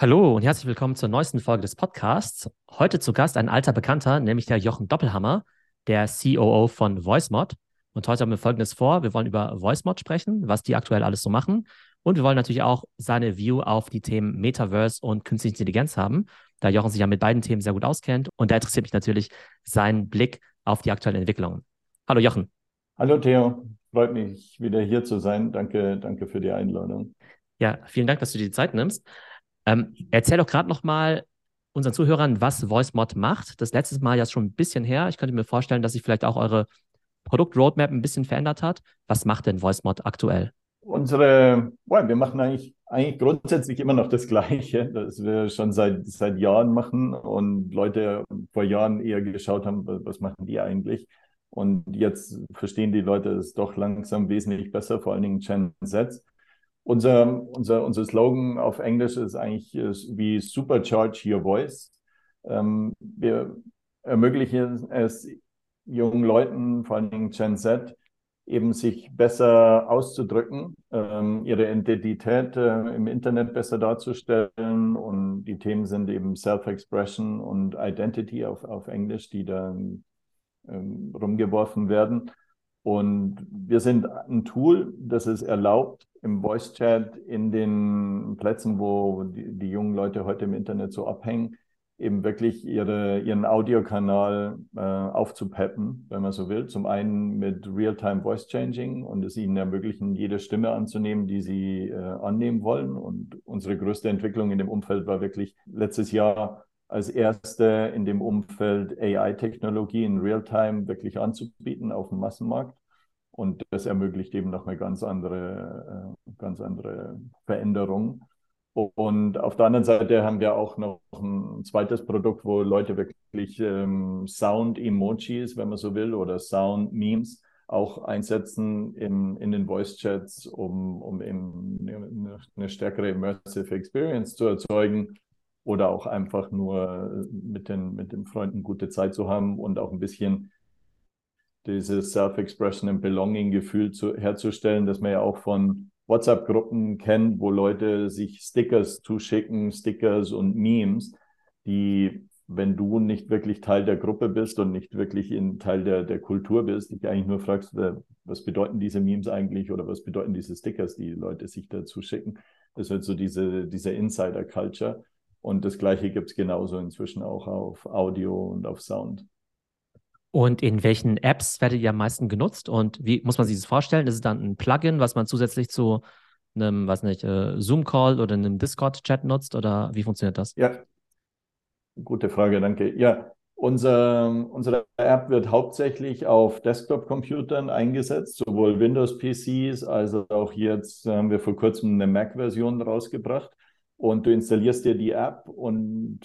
Hallo und herzlich willkommen zur neuesten Folge des Podcasts. Heute zu Gast ein alter Bekannter, nämlich der Jochen Doppelhammer, der COO von VoiceMod. Und heute haben wir Folgendes vor. Wir wollen über VoiceMod sprechen, was die aktuell alles so machen. Und wir wollen natürlich auch seine View auf die Themen Metaverse und künstliche Intelligenz haben, da Jochen sich ja mit beiden Themen sehr gut auskennt. Und da interessiert mich natürlich sein Blick auf die aktuellen Entwicklungen. Hallo Jochen. Hallo Theo, freut mich wieder hier zu sein. Danke, danke für die Einladung. Ja, vielen Dank, dass du dir die Zeit nimmst. Ähm, erzähl doch gerade noch mal unseren Zuhörern, was VoiceMod macht. Das letzte Mal ja schon ein bisschen her. Ich könnte mir vorstellen, dass sich vielleicht auch eure Produktroadmap ein bisschen verändert hat. Was macht denn VoiceMod aktuell? Unsere, well, wir machen eigentlich, eigentlich grundsätzlich immer noch das Gleiche, das wir schon seit, seit Jahren machen und Leute vor Jahren eher geschaut haben, was machen die eigentlich? Und jetzt verstehen die Leute es doch langsam wesentlich besser, vor allen Dingen Gen Z. Unser, unser, unser Slogan auf Englisch ist eigentlich wie Supercharge Your Voice. Ähm, wir ermöglichen es jungen Leuten, vor Dingen Gen Z, eben sich besser auszudrücken, ähm, ihre Identität äh, im Internet besser darzustellen. Und die Themen sind eben Self-Expression und Identity auf, auf Englisch, die da ähm, rumgeworfen werden. Und wir sind ein Tool, das es erlaubt, im Voice Chat in den Plätzen, wo die, die, jungen Leute heute im Internet so abhängen, eben wirklich ihre, ihren Audiokanal äh, aufzupeppen, wenn man so will. Zum einen mit Real-Time Voice Changing und es ihnen ermöglichen, jede Stimme anzunehmen, die sie äh, annehmen wollen. Und unsere größte Entwicklung in dem Umfeld war wirklich letztes Jahr als erste in dem Umfeld AI-Technologie in Real-Time wirklich anzubieten auf dem Massenmarkt. Und das ermöglicht eben noch eine ganz andere, äh, ganz andere Veränderung. Und auf der anderen Seite haben wir auch noch ein zweites Produkt, wo Leute wirklich ähm, Sound-Emojis, wenn man so will, oder Sound-Memes auch einsetzen in, in den Voice-Chats, um, um eben eine, eine stärkere Immersive Experience zu erzeugen oder auch einfach nur mit den, mit den Freunden gute Zeit zu haben und auch ein bisschen dieses Self-Expression and Belonging-Gefühl herzustellen, das man ja auch von WhatsApp-Gruppen kennt, wo Leute sich Stickers zuschicken, Stickers und Memes, die, wenn du nicht wirklich Teil der Gruppe bist und nicht wirklich in Teil der, der Kultur bist, dich eigentlich nur fragst, was bedeuten diese Memes eigentlich oder was bedeuten diese Stickers, die Leute sich dazu schicken. Das wird so diese, diese Insider-Culture. Und das Gleiche gibt es genauso inzwischen auch auf Audio und auf Sound. Und in welchen Apps werdet ihr am meisten genutzt? Und wie muss man sich das vorstellen? Ist es dann ein Plugin, was man zusätzlich zu einem, was nicht, äh, Zoom-Call oder einem Discord-Chat nutzt? Oder wie funktioniert das? Ja, gute Frage, danke. Ja, unser, unsere App wird hauptsächlich auf Desktop-Computern eingesetzt, sowohl Windows-PCs als auch jetzt haben wir vor kurzem eine Mac-Version rausgebracht und du installierst dir die App und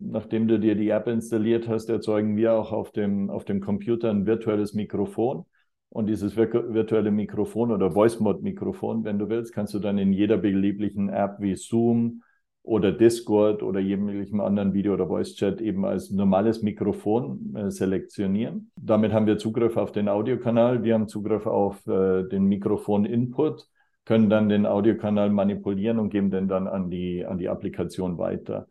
nachdem du dir die App installiert hast, erzeugen wir auch auf dem, auf dem Computer ein virtuelles Mikrofon. Und dieses virtuelle Mikrofon oder Voice-Mod-Mikrofon, wenn du willst, kannst du dann in jeder belieblichen App wie Zoom oder Discord oder jeglichem anderen Video- oder Voice-Chat eben als normales Mikrofon äh, selektionieren. Damit haben wir Zugriff auf den Audiokanal, wir haben Zugriff auf äh, den Mikrofon-Input können dann den Audiokanal manipulieren und geben den dann an die, an die Applikation weiter.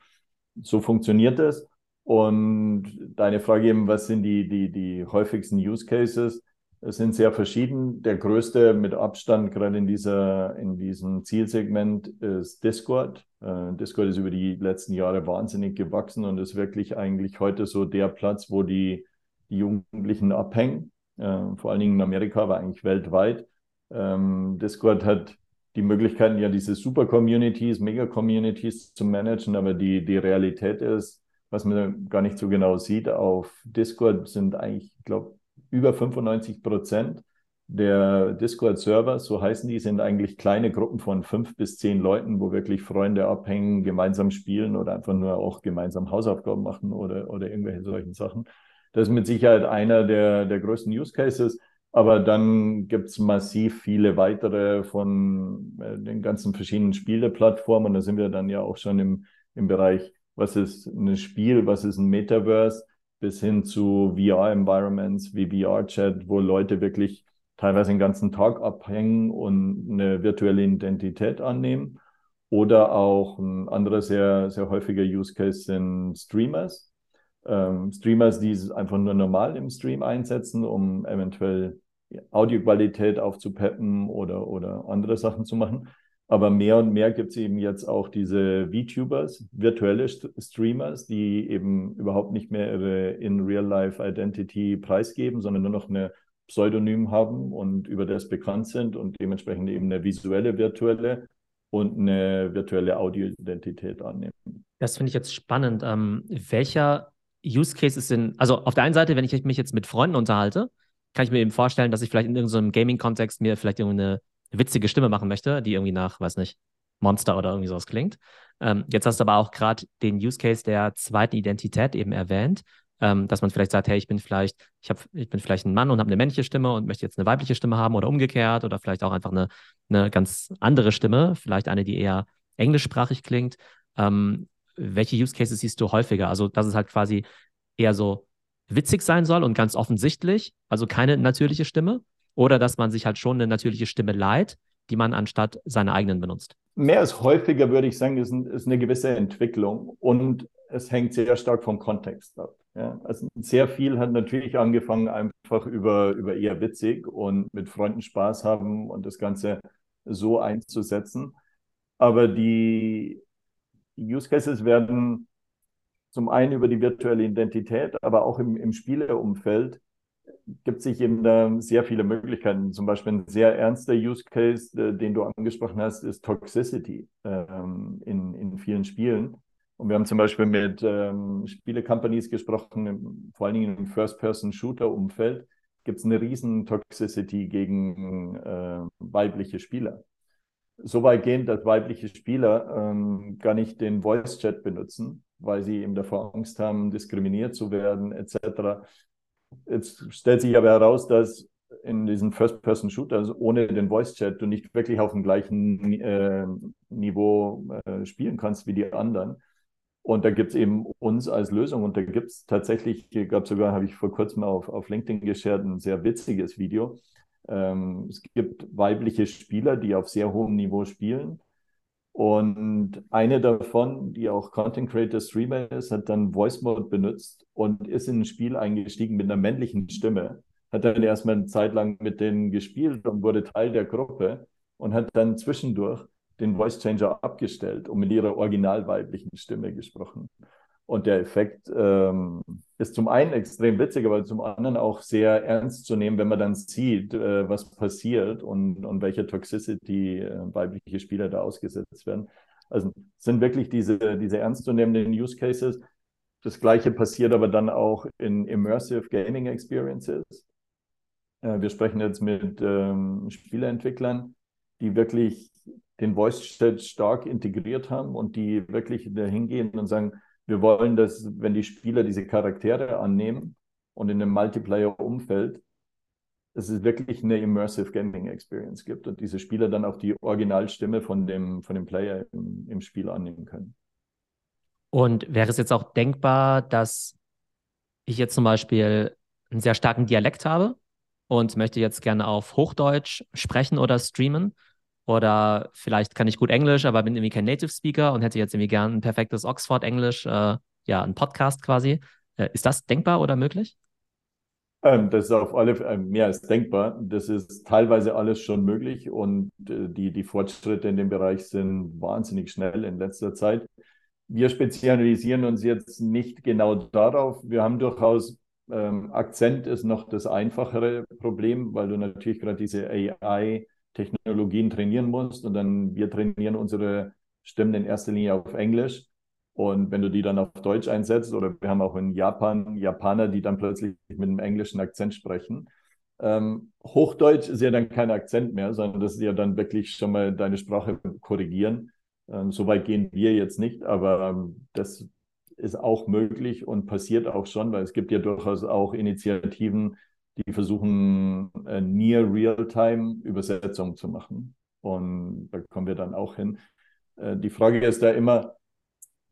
So funktioniert es. Und deine Frage eben, was sind die, die, die häufigsten Use Cases? Es sind sehr verschieden. Der größte mit Abstand, gerade in, dieser, in diesem Zielsegment, ist Discord. Äh, Discord ist über die letzten Jahre wahnsinnig gewachsen und ist wirklich eigentlich heute so der Platz, wo die, die Jugendlichen abhängen. Äh, vor allen Dingen in Amerika, aber eigentlich weltweit. Ähm, Discord hat die Möglichkeiten, ja diese Super-Communities, Mega-Communities zu managen, aber die, die Realität ist, was man gar nicht so genau sieht, auf Discord sind eigentlich, ich glaube, über 95 Prozent der Discord-Server, so heißen die, sind eigentlich kleine Gruppen von fünf bis zehn Leuten, wo wirklich Freunde abhängen, gemeinsam spielen oder einfach nur auch gemeinsam Hausaufgaben machen oder, oder irgendwelche solchen Sachen. Das ist mit Sicherheit einer der, der größten Use Cases. Aber dann gibt es massiv viele weitere von äh, den ganzen verschiedenen Spieleplattformen. Und da sind wir dann ja auch schon im, im Bereich, was ist ein Spiel, was ist ein Metaverse, bis hin zu VR-Environments wie VR-Chat, wo Leute wirklich teilweise den ganzen Tag abhängen und eine virtuelle Identität annehmen. Oder auch ein anderer sehr, sehr häufiger Use Case sind Streamers. Ähm, Streamers, die es einfach nur normal im Stream einsetzen, um eventuell Audioqualität aufzupeppen oder, oder andere Sachen zu machen. Aber mehr und mehr gibt es eben jetzt auch diese VTubers, virtuelle Streamers, die eben überhaupt nicht mehr ihre In-Real-Life-Identity preisgeben, sondern nur noch eine Pseudonym haben und über das bekannt sind und dementsprechend eben eine visuelle virtuelle und eine virtuelle Audio-Identität annehmen. Das finde ich jetzt spannend. Ähm, welcher Use Case ist denn, also auf der einen Seite, wenn ich mich jetzt mit Freunden unterhalte, kann ich mir eben vorstellen, dass ich vielleicht in irgendeinem Gaming-Kontext mir vielleicht irgendeine witzige Stimme machen möchte, die irgendwie nach, weiß nicht, Monster oder irgendwie sowas klingt. Ähm, jetzt hast du aber auch gerade den Use Case der zweiten Identität eben erwähnt, ähm, dass man vielleicht sagt, hey, ich bin vielleicht, ich habe, ich bin vielleicht ein Mann und habe eine männliche Stimme und möchte jetzt eine weibliche Stimme haben oder umgekehrt oder vielleicht auch einfach eine, eine ganz andere Stimme, vielleicht eine, die eher englischsprachig klingt. Ähm, welche Use Cases siehst du häufiger? Also, dass es halt quasi eher so witzig sein soll und ganz offensichtlich, also keine natürliche Stimme, oder dass man sich halt schon eine natürliche Stimme leiht, die man anstatt seiner eigenen benutzt? Mehr als häufiger würde ich sagen, ist, ein, ist eine gewisse Entwicklung und es hängt sehr stark vom Kontext ab. Ja, also sehr viel hat natürlich angefangen einfach über, über eher witzig und mit Freunden Spaß haben und das Ganze so einzusetzen. Aber die Use Cases werden zum einen über die virtuelle Identität, aber auch im, im Spieleumfeld gibt sich eben da sehr viele Möglichkeiten. Zum Beispiel ein sehr ernster Use Case, äh, den du angesprochen hast, ist Toxicity ähm, in, in vielen Spielen. Und wir haben zum Beispiel mit ähm, Spiele-Companies gesprochen, vor allen Dingen im First-Person-Shooter-Umfeld gibt es eine riesen Toxicity gegen äh, weibliche Spieler. So weit gehend, dass weibliche Spieler ähm, gar nicht den Voice-Chat benutzen, weil sie eben davor Angst haben, diskriminiert zu werden, etc. Jetzt stellt sich aber heraus, dass in diesen First-Person-Shooters also ohne den Voice-Chat du nicht wirklich auf dem gleichen äh, Niveau äh, spielen kannst wie die anderen. Und da gibt es eben uns als Lösung und da gibt es tatsächlich, gab sogar, habe ich vor kurzem auf, auf LinkedIn geshared, ein sehr witziges Video. Ähm, es gibt weibliche Spieler, die auf sehr hohem Niveau spielen und eine davon, die auch Content Creator Streamer ist, hat dann Voice Mode benutzt und ist in ein Spiel eingestiegen mit einer männlichen Stimme. Hat dann erstmal eine Zeit lang mit denen gespielt und wurde Teil der Gruppe und hat dann zwischendurch den Voice Changer abgestellt und mit ihrer original weiblichen Stimme gesprochen. Und der Effekt ähm, ist zum einen extrem witzig, aber zum anderen auch sehr ernst zu nehmen, wenn man dann sieht, äh, was passiert und, und welche Toxicity äh, weibliche Spieler da ausgesetzt werden. Also sind wirklich diese, diese ernstzunehmenden Use Cases. Das gleiche passiert aber dann auch in Immersive Gaming Experiences. Äh, wir sprechen jetzt mit ähm, Spieleentwicklern, die wirklich den Voice Chat stark integriert haben und die wirklich dahin gehen und sagen, wir wollen, dass, wenn die Spieler diese Charaktere annehmen und in einem Multiplayer-Umfeld, dass es wirklich eine Immersive Gaming Experience gibt und diese Spieler dann auch die Originalstimme von dem, von dem Player im, im Spiel annehmen können. Und wäre es jetzt auch denkbar, dass ich jetzt zum Beispiel einen sehr starken Dialekt habe und möchte jetzt gerne auf Hochdeutsch sprechen oder streamen oder vielleicht kann ich gut Englisch, aber bin irgendwie kein Native Speaker und hätte jetzt irgendwie gern ein perfektes Oxford-Englisch, äh, ja, ein Podcast quasi. Äh, ist das denkbar oder möglich? Ähm, das ist auf alle Fälle mehr als denkbar. Das ist teilweise alles schon möglich und äh, die, die Fortschritte in dem Bereich sind wahnsinnig schnell in letzter Zeit. Wir spezialisieren uns jetzt nicht genau darauf. Wir haben durchaus ähm, Akzent ist noch das einfachere Problem, weil du natürlich gerade diese AI Technologien trainieren musst und dann wir trainieren unsere Stimmen in erster Linie auf Englisch. Und wenn du die dann auf Deutsch einsetzt, oder wir haben auch in Japan Japaner, die dann plötzlich mit einem englischen Akzent sprechen. Ähm, Hochdeutsch ist ja dann kein Akzent mehr, sondern das ist ja dann wirklich schon mal deine Sprache korrigieren. Ähm, Soweit gehen wir jetzt nicht, aber ähm, das ist auch möglich und passiert auch schon, weil es gibt ja durchaus auch Initiativen, die versuchen, äh, near real-time Übersetzung zu machen. Und da kommen wir dann auch hin. Äh, die Frage ist da immer,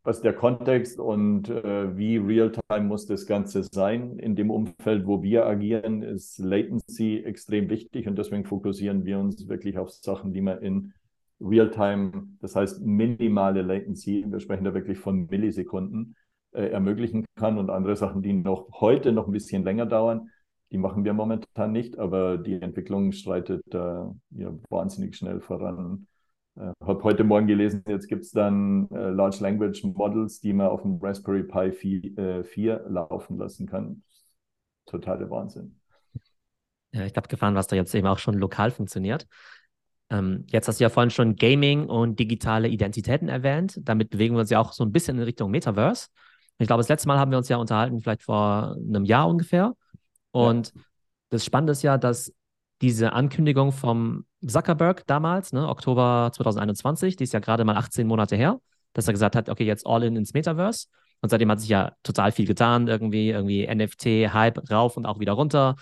was der Kontext und äh, wie real-time muss das Ganze sein. In dem Umfeld, wo wir agieren, ist Latency extrem wichtig und deswegen fokussieren wir uns wirklich auf Sachen, die man in Realtime, das heißt minimale Latency, wir sprechen da wirklich von Millisekunden, äh, ermöglichen kann und andere Sachen, die noch heute noch ein bisschen länger dauern, die machen wir momentan nicht, aber die Entwicklung schreitet äh, ja, wahnsinnig schnell voran. Ich äh, habe heute Morgen gelesen, jetzt gibt es dann äh, Large Language Models, die man auf dem Raspberry Pi 4, äh, 4 laufen lassen kann. Totale Wahnsinn. Ja, ich habe gefahren, was da jetzt eben auch schon lokal funktioniert. Ähm, jetzt hast du ja vorhin schon Gaming und digitale Identitäten erwähnt. Damit bewegen wir uns ja auch so ein bisschen in Richtung Metaverse. Ich glaube, das letzte Mal haben wir uns ja unterhalten, vielleicht vor einem Jahr ungefähr. Und ja. das Spannende ist ja, dass diese Ankündigung vom Zuckerberg damals, ne, Oktober 2021, die ist ja gerade mal 18 Monate her, dass er gesagt hat, okay, jetzt all in ins Metaverse. Und seitdem hat sich ja total viel getan, irgendwie, irgendwie NFT-Hype rauf und auch wieder runter.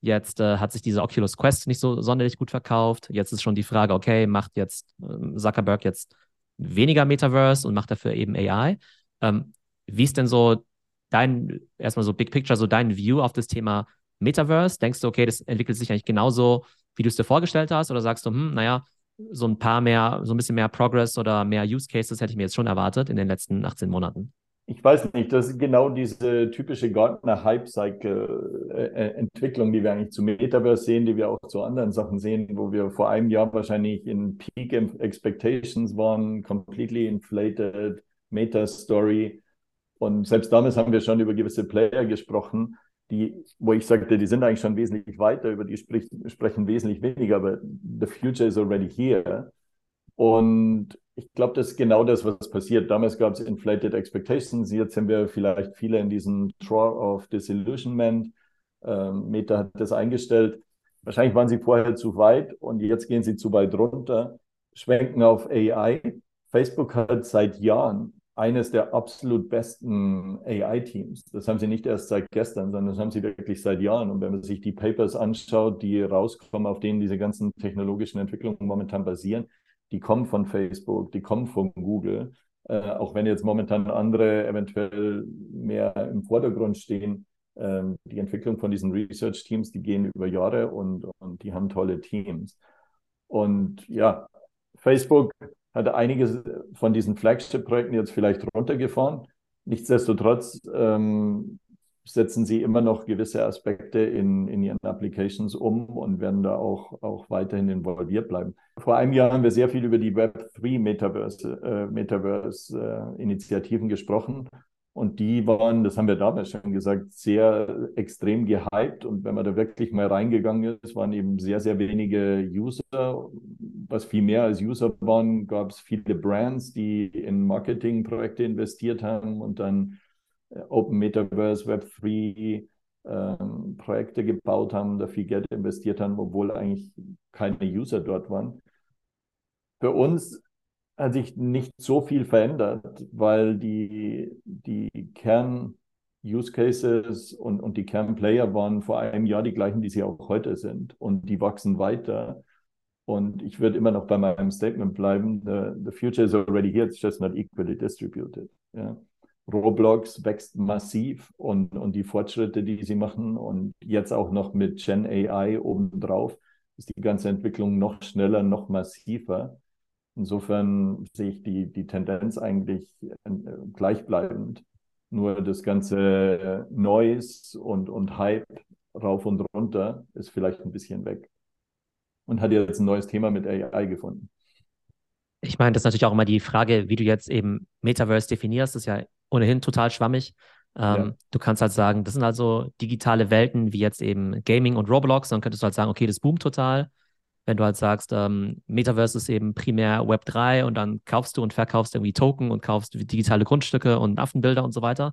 Jetzt äh, hat sich diese Oculus Quest nicht so sonderlich gut verkauft. Jetzt ist schon die Frage, okay, macht jetzt äh, Zuckerberg jetzt weniger Metaverse und macht dafür eben AI? Ähm, wie ist denn so dein, erstmal so Big Picture, so dein View auf das Thema Metaverse? Denkst du, okay, das entwickelt sich eigentlich genauso, wie du es dir vorgestellt hast? Oder sagst du, hm, naja, so ein paar mehr, so ein bisschen mehr Progress oder mehr Use Cases hätte ich mir jetzt schon erwartet in den letzten 18 Monaten? ich weiß nicht, das ist genau diese typische Gartner-Hype-Cycle-Entwicklung, die wir eigentlich zu Metaverse sehen, die wir auch zu anderen Sachen sehen, wo wir vor einem Jahr wahrscheinlich in Peak Expectations waren, completely inflated, Meta-Story. Und selbst damals haben wir schon über gewisse Player gesprochen, die, wo ich sagte, die sind eigentlich schon wesentlich weiter, über die sprich, sprechen wesentlich weniger, aber the future is already here. Und ich glaube, das ist genau das, was passiert. Damals gab es Inflated Expectations. Jetzt sind wir vielleicht viele in diesem Draw of Disillusionment. Ähm, Meta hat das eingestellt. Wahrscheinlich waren sie vorher zu weit und jetzt gehen sie zu weit runter, schwenken auf AI. Facebook hat seit Jahren eines der absolut besten AI-Teams. Das haben sie nicht erst seit gestern, sondern das haben sie wirklich seit Jahren. Und wenn man sich die Papers anschaut, die rauskommen, auf denen diese ganzen technologischen Entwicklungen momentan basieren, die kommen von Facebook, die kommen von Google. Äh, auch wenn jetzt momentan andere eventuell mehr im Vordergrund stehen, ähm, die Entwicklung von diesen Research-Teams, die gehen über Jahre und, und die haben tolle Teams. Und ja, Facebook hat einiges von diesen Flagship-Projekten jetzt vielleicht runtergefahren. Nichtsdestotrotz ähm, setzen sie immer noch gewisse Aspekte in, in ihren Applications um und werden da auch, auch weiterhin involviert bleiben. Vor einem Jahr haben wir sehr viel über die Web3 Metaverse, äh, Metaverse äh, gesprochen. Und die waren, das haben wir damals schon gesagt, sehr extrem gehypt. Und wenn man da wirklich mal reingegangen ist, waren eben sehr, sehr wenige User. Was viel mehr als User waren, gab es viele Brands, die in Marketingprojekte investiert haben und dann Open Metaverse, Web3 ähm, Projekte gebaut haben, da viel Geld investiert haben, obwohl eigentlich keine User dort waren. Für uns hat sich nicht so viel verändert, weil die, die Kern-Use Cases und, und die Kernplayer waren vor einem Jahr die gleichen, die sie auch heute sind. Und die wachsen weiter. Und ich würde immer noch bei meinem Statement bleiben, the, the future is already here, it's just not equally distributed. Ja. Roblox wächst massiv und, und die Fortschritte, die sie machen und jetzt auch noch mit Gen AI obendrauf, ist die ganze Entwicklung noch schneller, noch massiver. Insofern sehe ich die, die Tendenz eigentlich äh, gleichbleibend. Nur das ganze Noise und, und Hype rauf und runter ist vielleicht ein bisschen weg. Und hat jetzt ein neues Thema mit AI gefunden. Ich meine, das ist natürlich auch immer die Frage, wie du jetzt eben Metaverse definierst. Das ist ja ohnehin total schwammig. Ähm, ja. Du kannst halt sagen, das sind also digitale Welten wie jetzt eben Gaming und Roblox. Dann könntest du halt sagen, okay, das boomt total. Wenn du halt sagst, ähm, Metaverse ist eben primär Web 3 und dann kaufst du und verkaufst irgendwie Token und kaufst digitale Grundstücke und Affenbilder und so weiter,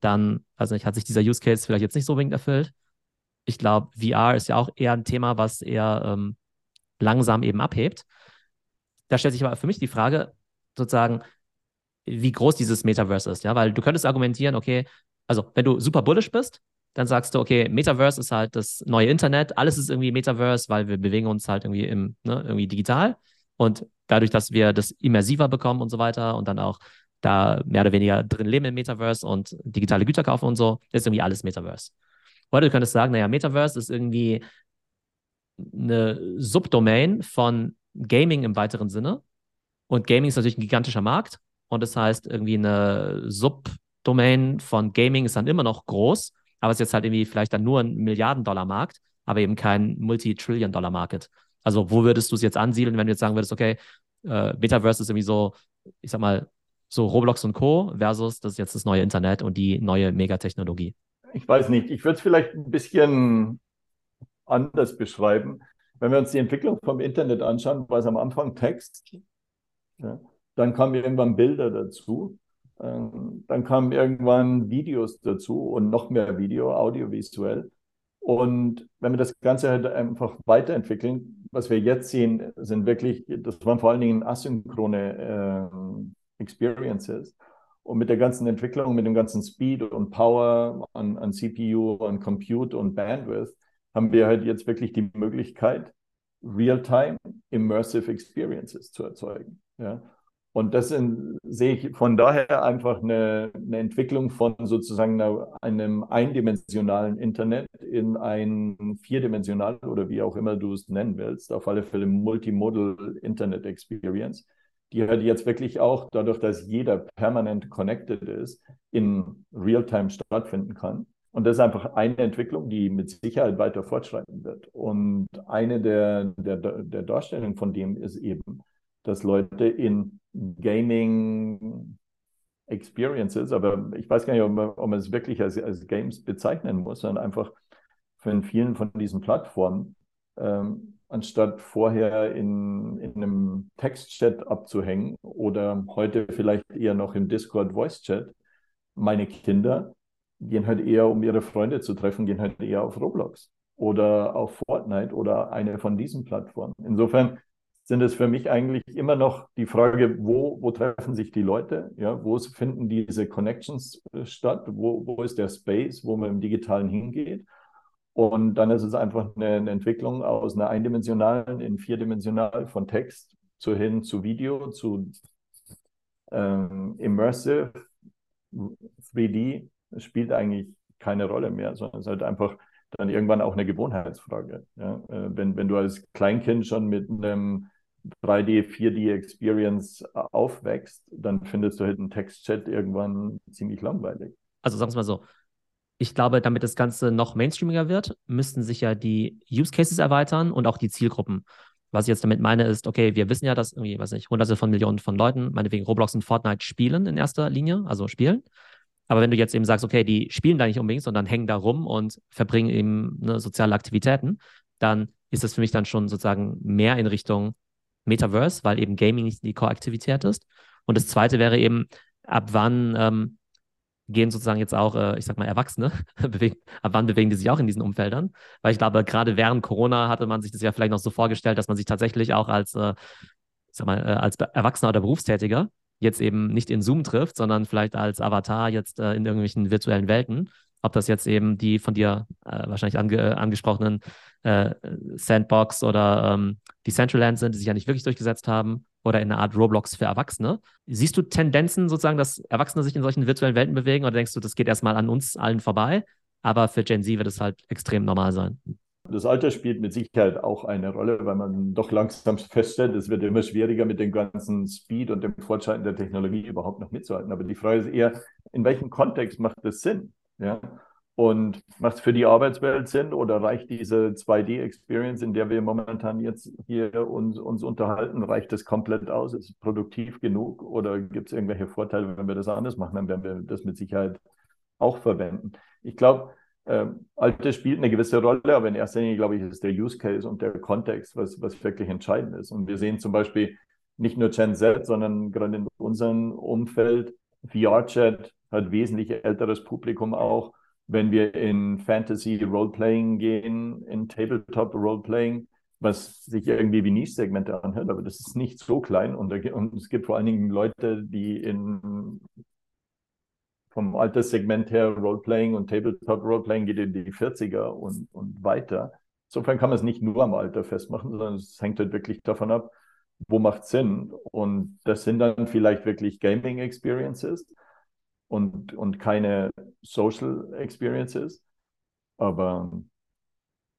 dann, also nicht, hat sich dieser Use Case vielleicht jetzt nicht so unbedingt erfüllt. Ich glaube, VR ist ja auch eher ein Thema, was eher ähm, langsam eben abhebt. Da stellt sich aber für mich die Frage, sozusagen, wie groß dieses Metaverse ist, ja, weil du könntest argumentieren, okay, also wenn du super bullish bist, dann sagst du, okay, Metaverse ist halt das neue Internet, alles ist irgendwie Metaverse, weil wir bewegen uns halt irgendwie im, ne, irgendwie digital und dadurch, dass wir das immersiver bekommen und so weiter und dann auch da mehr oder weniger drin leben im Metaverse und digitale Güter kaufen und so, ist irgendwie alles Metaverse. Oder du könntest sagen, naja, Metaverse ist irgendwie eine Subdomain von Gaming im weiteren Sinne Und Gaming ist natürlich ein gigantischer Markt. Und das heißt, irgendwie eine Subdomain von Gaming ist dann immer noch groß, aber es ist jetzt halt irgendwie vielleicht dann nur ein Milliarden-Dollar-Markt, aber eben kein Multi-Trillion-Dollar-Market. Also, wo würdest du es jetzt ansiedeln, wenn du jetzt sagen würdest, okay, äh, Metaverse ist irgendwie so, ich sag mal, so Roblox und Co. versus das ist jetzt das neue Internet und die neue Megatechnologie? Ich weiß nicht. Ich würde es vielleicht ein bisschen anders beschreiben. Wenn wir uns die Entwicklung vom Internet anschauen, war es am Anfang Text, ja, dann kamen irgendwann Bilder dazu, dann kamen irgendwann Videos dazu und noch mehr Video, audiovisuell. Und wenn wir das Ganze halt einfach weiterentwickeln, was wir jetzt sehen, sind wirklich, das waren vor allen Dingen asynchrone äh, Experiences. Und mit der ganzen Entwicklung, mit dem ganzen Speed und Power an, an CPU, an Compute und Bandwidth, haben wir halt jetzt wirklich die Möglichkeit, Real-Time Immersive Experiences zu erzeugen. Ja? Und das in, sehe ich von daher einfach eine, eine Entwicklung von sozusagen einer, einem eindimensionalen Internet in ein vierdimensional oder wie auch immer du es nennen willst, auf alle Fälle Multimodal Internet Experience, die halt jetzt wirklich auch dadurch, dass jeder permanent connected ist, in Realtime stattfinden kann. Und das ist einfach eine Entwicklung, die mit Sicherheit weiter fortschreiten wird. Und eine der, der, der Darstellungen von dem ist eben, dass Leute in Gaming Experiences, aber ich weiß gar nicht, ob man, ob man es wirklich als, als Games bezeichnen muss, sondern einfach von vielen von diesen Plattformen, ähm, anstatt vorher in, in einem Textchat abzuhängen oder heute vielleicht eher noch im Discord Voice Chat, meine Kinder gehen halt eher, um ihre Freunde zu treffen, gehen halt eher auf Roblox oder auf Fortnite oder eine von diesen Plattformen. Insofern sind es für mich eigentlich immer noch die Frage, wo, wo treffen sich die Leute? Ja, wo finden diese Connections äh, statt? Wo, wo ist der Space, wo man im Digitalen hingeht? Und dann ist es einfach eine, eine Entwicklung aus einer eindimensionalen in vierdimensional von Text zu hin zu Video, zu ähm, Immersive 3D spielt eigentlich keine Rolle mehr, sondern es ist halt einfach dann irgendwann auch eine Gewohnheitsfrage. Ja? Äh, wenn, wenn du als Kleinkind schon mit einem 3D, 4D Experience aufwächst, dann findest du halt einen Textchat irgendwann ziemlich langweilig. Also sagen wir mal so, ich glaube, damit das Ganze noch mainstreamiger wird, müssten sich ja die Use Cases erweitern und auch die Zielgruppen. Was ich jetzt damit meine, ist, okay, wir wissen ja, dass irgendwie, weiß nicht, hunderte von Millionen von Leuten, meinetwegen Roblox und Fortnite spielen in erster Linie, also spielen. Aber wenn du jetzt eben sagst, okay, die spielen da nicht unbedingt, sondern hängen da rum und verbringen eben ne, soziale Aktivitäten, dann ist das für mich dann schon sozusagen mehr in Richtung Metaverse, weil eben Gaming nicht die Core-Aktivität ist. Und das zweite wäre eben, ab wann ähm, gehen sozusagen jetzt auch, äh, ich sag mal, Erwachsene, ab wann bewegen die sich auch in diesen Umfeldern? Weil ich glaube, gerade während Corona hatte man sich das ja vielleicht noch so vorgestellt, dass man sich tatsächlich auch als, äh, ich sag mal, äh, als Erwachsener oder Berufstätiger jetzt eben nicht in Zoom trifft, sondern vielleicht als Avatar jetzt äh, in irgendwelchen virtuellen Welten. Ob das jetzt eben die von dir äh, wahrscheinlich ange angesprochenen äh, Sandbox oder ähm, Decentraland sind, die sich ja nicht wirklich durchgesetzt haben, oder in einer Art Roblox für Erwachsene. Siehst du Tendenzen sozusagen, dass Erwachsene sich in solchen virtuellen Welten bewegen oder denkst du, das geht erstmal an uns allen vorbei, aber für Gen Z wird es halt extrem normal sein? Das Alter spielt mit Sicherheit auch eine Rolle, weil man doch langsam feststellt, es wird immer schwieriger mit dem ganzen Speed und dem Fortschreiten der Technologie überhaupt noch mitzuhalten. Aber die Frage ist eher, in welchem Kontext macht das Sinn? Ja? Und macht es für die Arbeitswelt Sinn oder reicht diese 2D-Experience, in der wir momentan jetzt hier uns, uns unterhalten, reicht das komplett aus? Ist es produktiv genug oder gibt es irgendwelche Vorteile, wenn wir das anders machen? Dann werden wir das mit Sicherheit auch verwenden. Ich glaube, äh, Alter spielt eine gewisse Rolle, aber in erster Linie, glaube ich, ist der Use Case und der Kontext, was, was wirklich entscheidend ist. Und wir sehen zum Beispiel nicht nur Gen Z, sondern gerade in unserem Umfeld, VR-Chat hat wesentlich älteres Publikum auch wenn wir in Fantasy Roleplaying gehen, in Tabletop Roleplaying, was sich irgendwie wie Niche-Segmente anhört, aber das ist nicht so klein und, da, und, es gibt vor allen Dingen Leute, die in vom Alterssegment her Roleplaying und Tabletop Roleplaying geht in die 40er und, und weiter. Insofern kann man es nicht nur am Alter festmachen, sondern es hängt halt wirklich davon ab, wo macht Sinn. Und das sind dann vielleicht wirklich Gaming Experiences und, und keine Social Experiences. Aber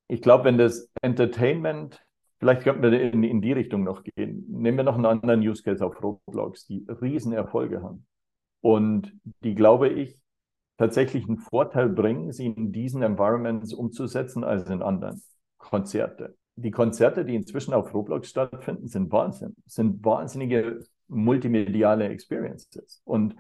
ich glaube, wenn das Entertainment vielleicht könnten wir in, in die Richtung noch gehen. Nehmen wir noch einen anderen Use Case auf Roblox, die Riesenerfolge haben. Und die, glaube ich, tatsächlich einen Vorteil bringen, sie in diesen Environments umzusetzen als in anderen. Konzerte. Die Konzerte, die inzwischen auf Roblox stattfinden, sind Wahnsinn, sind wahnsinnige multimediale Experiences. Und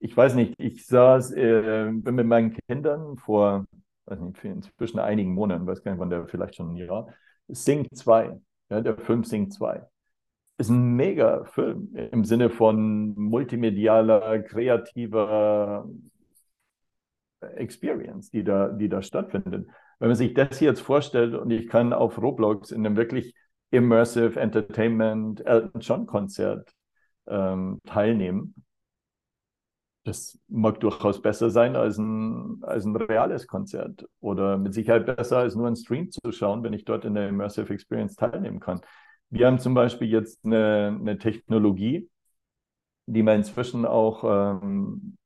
ich weiß nicht, ich saß, äh, bin mit meinen Kindern vor, weiß nicht, inzwischen einigen Monaten, weiß gar nicht, wann der vielleicht schon ein Jahr, Sing 2, ja, der Film Sing 2. Ist ein mega Film im Sinne von multimedialer, kreativer Experience, die da, die da stattfindet. Wenn man sich das jetzt vorstellt und ich kann auf Roblox in einem wirklich Immersive Entertainment Elton John Konzert ähm, teilnehmen, das mag durchaus besser sein als ein, als ein reales Konzert oder mit Sicherheit besser als nur ein Stream zu schauen, wenn ich dort in der Immersive Experience teilnehmen kann. Wir haben zum Beispiel jetzt eine, eine Technologie, die man inzwischen auch ähm,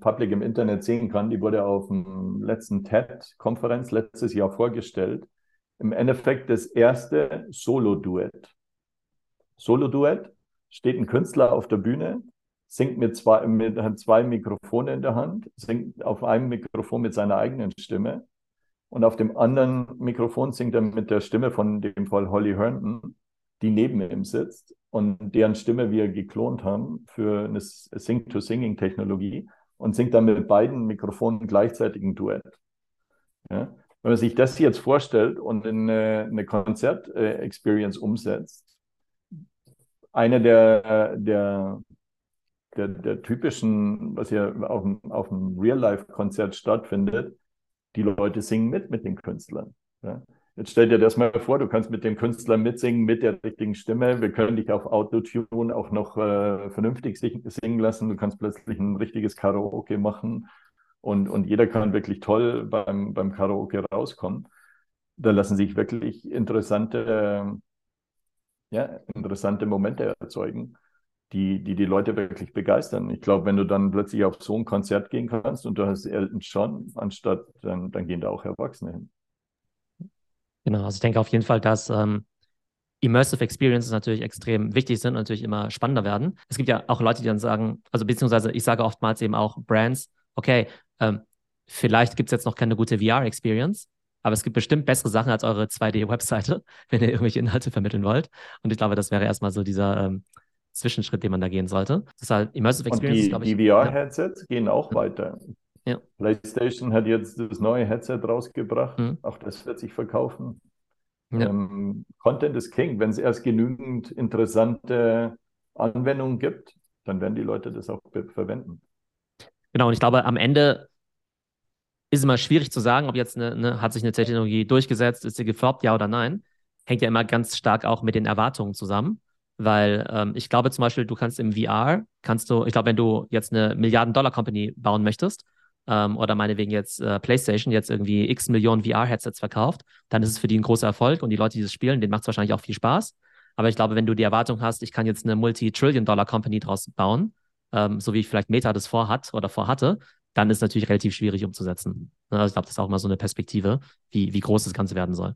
public im Internet sehen kann. Die wurde auf dem letzten TED-Konferenz letztes Jahr vorgestellt. Im Endeffekt das erste Solo-Duett. Solo-Duett steht ein Künstler auf der Bühne, singt mit zwei, mit, hat zwei Mikrofone in der Hand, singt auf einem Mikrofon mit seiner eigenen Stimme und auf dem anderen Mikrofon singt er mit der Stimme von dem Fall Holly Herndon, die neben ihm sitzt und deren Stimme wir geklont haben für eine Sing-to-Singing-Technologie und singt dann mit beiden Mikrofonen gleichzeitig ein Duett. Ja? Wenn man sich das jetzt vorstellt und in eine, eine Konzert-Experience umsetzt, eine der, der, der, der typischen, was ja auf einem, auf einem Real-Life-Konzert stattfindet, die Leute singen mit mit den Künstlern. Ja? Jetzt stell dir das mal vor, du kannst mit dem Künstler mitsingen mit der richtigen Stimme. Wir können dich auf Autotune auch noch äh, vernünftig singen lassen. Du kannst plötzlich ein richtiges Karaoke machen und, und jeder kann wirklich toll beim, beim Karaoke rauskommen. Da lassen sich wirklich interessante, ja, interessante Momente erzeugen, die, die die Leute wirklich begeistern. Ich glaube, wenn du dann plötzlich auf so ein Konzert gehen kannst und du hast Elton John anstatt, dann, dann gehen da auch Erwachsene hin. Genau, also ich denke auf jeden Fall, dass ähm, Immersive Experiences natürlich extrem wichtig sind und natürlich immer spannender werden. Es gibt ja auch Leute, die dann sagen, also beziehungsweise ich sage oftmals eben auch Brands, okay, ähm, vielleicht gibt es jetzt noch keine gute VR-Experience, aber es gibt bestimmt bessere Sachen als eure 2D-Webseite, wenn ihr irgendwelche Inhalte vermitteln wollt. Und ich glaube, das wäre erstmal so dieser ähm, Zwischenschritt, den man da gehen sollte. Das ist halt Immersive Experience, glaube ich. Die VR-Headsets ja. gehen auch weiter. Ja. PlayStation hat jetzt das neue Headset rausgebracht. Mhm. Auch das wird sich verkaufen. Ja. Ähm, Content ist King. Wenn es erst genügend interessante Anwendungen gibt, dann werden die Leute das auch verwenden. Genau, und ich glaube, am Ende ist es immer schwierig zu sagen, ob jetzt eine, eine, hat sich eine Technologie durchgesetzt, ist sie gefloppt, ja oder nein. Hängt ja immer ganz stark auch mit den Erwartungen zusammen. Weil ähm, ich glaube zum Beispiel, du kannst im VR, kannst du, ich glaube, wenn du jetzt eine Milliarden-Dollar-Company bauen möchtest, ähm, oder meinetwegen jetzt äh, PlayStation jetzt irgendwie x Millionen VR-Headsets verkauft, dann ist es für die ein großer Erfolg und die Leute, die das spielen, denen macht es wahrscheinlich auch viel Spaß. Aber ich glaube, wenn du die Erwartung hast, ich kann jetzt eine Multi-Trillion-Dollar-Company draus bauen, ähm, so wie vielleicht Meta das vorhat oder vorhatte, dann ist es natürlich relativ schwierig umzusetzen. Ne, also ich glaube, das ist auch mal so eine Perspektive, wie, wie groß das Ganze werden soll.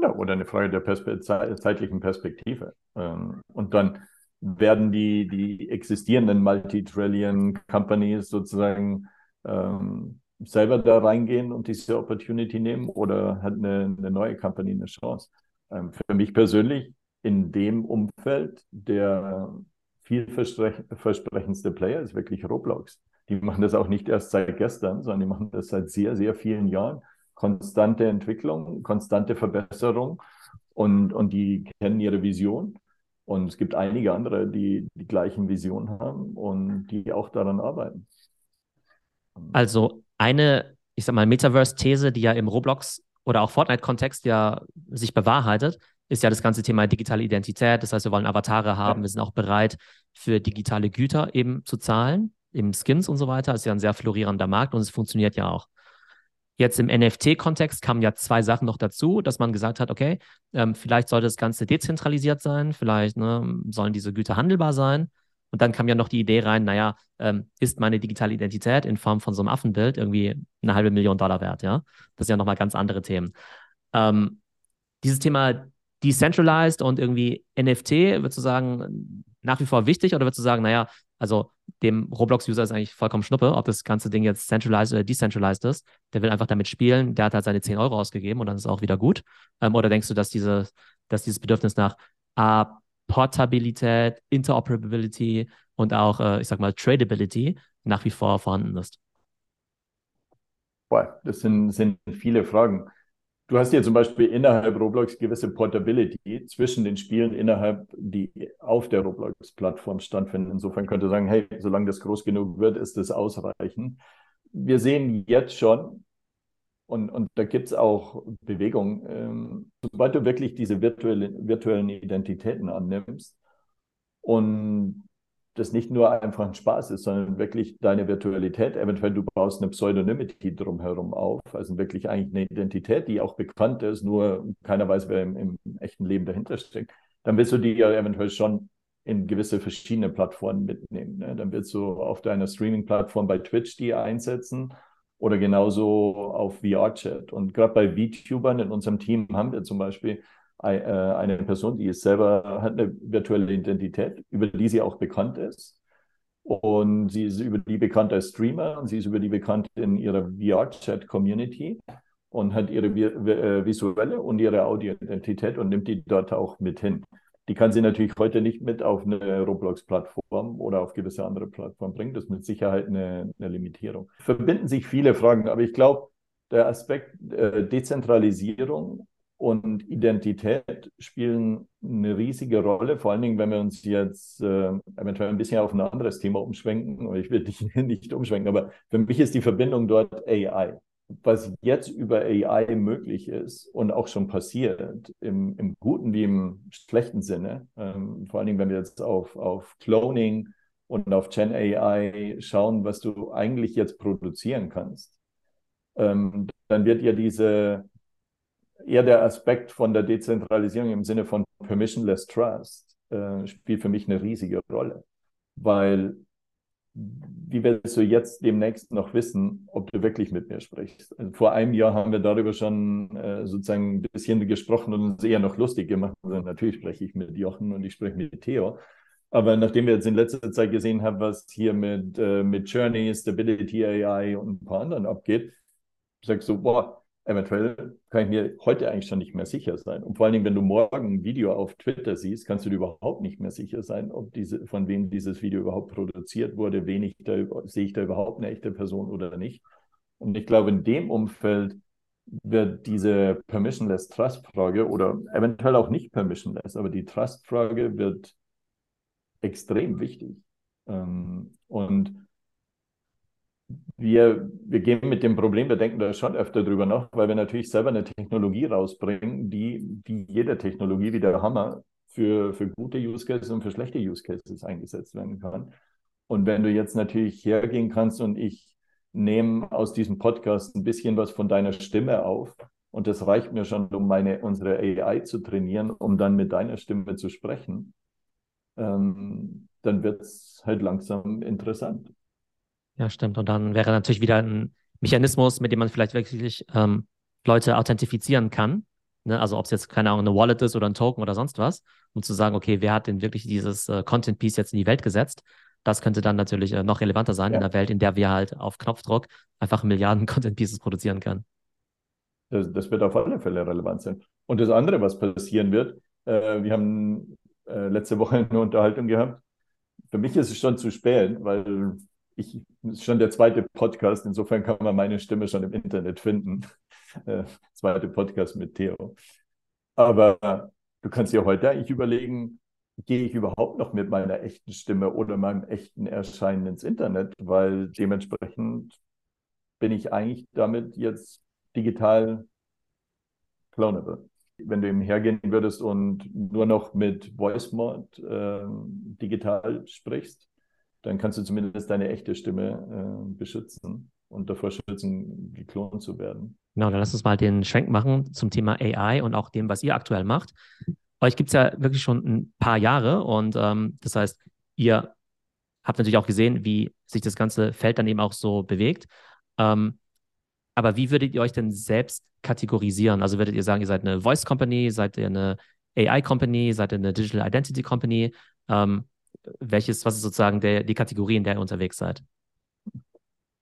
Ja, oder eine Frage der Perspe zeitlichen Perspektive. Ähm, und dann werden die, die existierenden Multi-Trillion Companies sozusagen ähm, selber da reingehen und diese Opportunity nehmen oder hat eine, eine neue Company eine Chance? Ähm, für mich persönlich in dem Umfeld der vielversprechendste Player ist wirklich Roblox. Die machen das auch nicht erst seit gestern, sondern die machen das seit sehr, sehr vielen Jahren. Konstante Entwicklung, konstante Verbesserung und, und die kennen ihre Vision. Und es gibt einige andere, die die gleichen Visionen haben und die auch daran arbeiten. Also eine, ich sag mal, Metaverse-These, die ja im Roblox oder auch Fortnite-Kontext ja sich bewahrheitet, ist ja das ganze Thema digitale Identität. Das heißt, wir wollen Avatare haben, wir sind auch bereit, für digitale Güter eben zu zahlen, eben Skins und so weiter. Das ist ja ein sehr florierender Markt und es funktioniert ja auch. Jetzt im NFT-Kontext kamen ja zwei Sachen noch dazu, dass man gesagt hat, okay, ähm, vielleicht sollte das Ganze dezentralisiert sein, vielleicht ne, sollen diese Güter handelbar sein. Und dann kam ja noch die Idee rein, naja, ähm, ist meine digitale Identität in Form von so einem Affenbild irgendwie eine halbe Million Dollar wert, ja? Das sind ja nochmal ganz andere Themen. Ähm, dieses Thema decentralized und irgendwie NFT, würdest du sagen, nach wie vor wichtig oder würdest du sagen, naja, also dem Roblox-User ist eigentlich vollkommen Schnuppe, ob das ganze Ding jetzt centralized oder decentralized ist. Der will einfach damit spielen, der hat halt seine 10 Euro ausgegeben und dann ist es auch wieder gut. Ähm, oder denkst du, dass, diese, dass dieses Bedürfnis nach äh, Portabilität, Interoperability und auch, äh, ich sag mal, Tradability nach wie vor vorhanden ist? Boah, das sind, sind viele Fragen. Du hast ja zum Beispiel innerhalb Roblox gewisse Portability zwischen den Spielen innerhalb, die auf der Roblox-Plattform stattfinden. Insofern könnte sagen, hey, solange das groß genug wird, ist das ausreichend. Wir sehen jetzt schon, und, und da gibt es auch Bewegung, ähm, sobald du wirklich diese virtuelle, virtuellen Identitäten annimmst und das nicht nur einfach ein Spaß ist, sondern wirklich deine Virtualität. Eventuell du baust eine Pseudonymity drumherum auf, also wirklich eigentlich eine Identität, die auch bekannt ist, nur keiner weiß, wer im, im echten Leben dahinter steckt. Dann willst du die ja eventuell schon in gewisse verschiedene Plattformen mitnehmen. Ne? Dann willst du auf deiner Streaming-Plattform bei Twitch die einsetzen oder genauso auf VR-Chat. Und gerade bei VTubern in unserem Team haben wir zum Beispiel eine Person, die ist selber, hat eine virtuelle Identität, über die sie auch bekannt ist. Und sie ist über die bekannt als Streamer und sie ist über die bekannt in ihrer VR-Chat-Community und hat ihre äh, visuelle und ihre Audio-Identität und nimmt die dort auch mit hin. Die kann sie natürlich heute nicht mit auf eine Roblox-Plattform oder auf gewisse andere Plattformen bringen. Das ist mit Sicherheit eine, eine Limitierung. Verbinden sich viele Fragen, aber ich glaube, der Aspekt äh, Dezentralisierung und Identität spielen eine riesige Rolle, vor allen Dingen, wenn wir uns jetzt äh, eventuell ein bisschen auf ein anderes Thema umschwenken. Ich will dich nicht umschwenken, aber für mich ist die Verbindung dort AI. Was jetzt über AI möglich ist und auch schon passiert, im, im guten wie im schlechten Sinne, ähm, vor allen Dingen, wenn wir jetzt auf, auf Cloning und auf Gen AI schauen, was du eigentlich jetzt produzieren kannst, ähm, dann wird ja diese eher der Aspekt von der Dezentralisierung im Sinne von Permissionless Trust äh, spielt für mich eine riesige Rolle. Weil wie willst du jetzt demnächst noch wissen, ob du wirklich mit mir sprichst? Also vor einem Jahr haben wir darüber schon äh, sozusagen ein bisschen gesprochen und uns eher noch lustig gemacht. Also natürlich spreche ich mit Jochen und ich spreche mit Theo. Aber nachdem wir jetzt in letzter Zeit gesehen haben, was hier mit, äh, mit Journey, Stability AI und ein paar anderen abgeht, sagst du, boah, eventuell kann ich mir heute eigentlich schon nicht mehr sicher sein. Und vor allen Dingen, wenn du morgen ein Video auf Twitter siehst, kannst du dir überhaupt nicht mehr sicher sein, ob diese, von wem dieses Video überhaupt produziert wurde, wen ich da, sehe ich da überhaupt eine echte Person oder nicht. Und ich glaube, in dem Umfeld wird diese Permissionless Trust Frage oder eventuell auch nicht Permissionless, aber die Trust Frage wird extrem wichtig. Ähm, und wir, wir gehen mit dem Problem, wir denken da schon öfter drüber nach, weil wir natürlich selber eine Technologie rausbringen, die wie jede Technologie, wie der Hammer, für, für gute Use Cases und für schlechte Use Cases eingesetzt werden kann. Und wenn du jetzt natürlich hergehen kannst und ich nehme aus diesem Podcast ein bisschen was von deiner Stimme auf und das reicht mir schon, um meine, unsere AI zu trainieren, um dann mit deiner Stimme zu sprechen, ähm, dann wird es halt langsam interessant. Ja, stimmt. Und dann wäre natürlich wieder ein Mechanismus, mit dem man vielleicht wirklich ähm, Leute authentifizieren kann. Ne? Also ob es jetzt, keine Ahnung, eine Wallet ist oder ein Token oder sonst was, um zu sagen, okay, wer hat denn wirklich dieses äh, Content-Piece jetzt in die Welt gesetzt? Das könnte dann natürlich äh, noch relevanter sein ja. in einer Welt, in der wir halt auf Knopfdruck einfach Milliarden Content-Pieces produzieren können. Das, das, wird auf alle Fälle relevant sein. Und das andere, was passieren wird, äh, wir haben äh, letzte Woche eine Unterhaltung gehabt. Für mich ist es schon zu spät, weil ich, ist schon der zweite Podcast, insofern kann man meine Stimme schon im Internet finden. Äh, zweite Podcast mit Theo. Aber du kannst dir heute eigentlich überlegen, gehe ich überhaupt noch mit meiner echten Stimme oder meinem echten Erscheinen ins Internet, weil dementsprechend bin ich eigentlich damit jetzt digital clonable. Wenn du eben hergehen würdest und nur noch mit Voice Mod äh, digital sprichst, dann kannst du zumindest deine echte Stimme äh, beschützen und davor schützen, geklont zu werden. Genau, dann lass uns mal den Schwenk machen zum Thema AI und auch dem, was ihr aktuell macht. Euch gibt es ja wirklich schon ein paar Jahre und ähm, das heißt, ihr habt natürlich auch gesehen, wie sich das ganze Feld dann eben auch so bewegt. Ähm, aber wie würdet ihr euch denn selbst kategorisieren? Also würdet ihr sagen, ihr seid eine Voice Company, seid ihr eine AI-Company, seid ihr eine Digital Identity Company? Ähm, welches, was ist sozusagen der, die Kategorie, in der ihr unterwegs seid?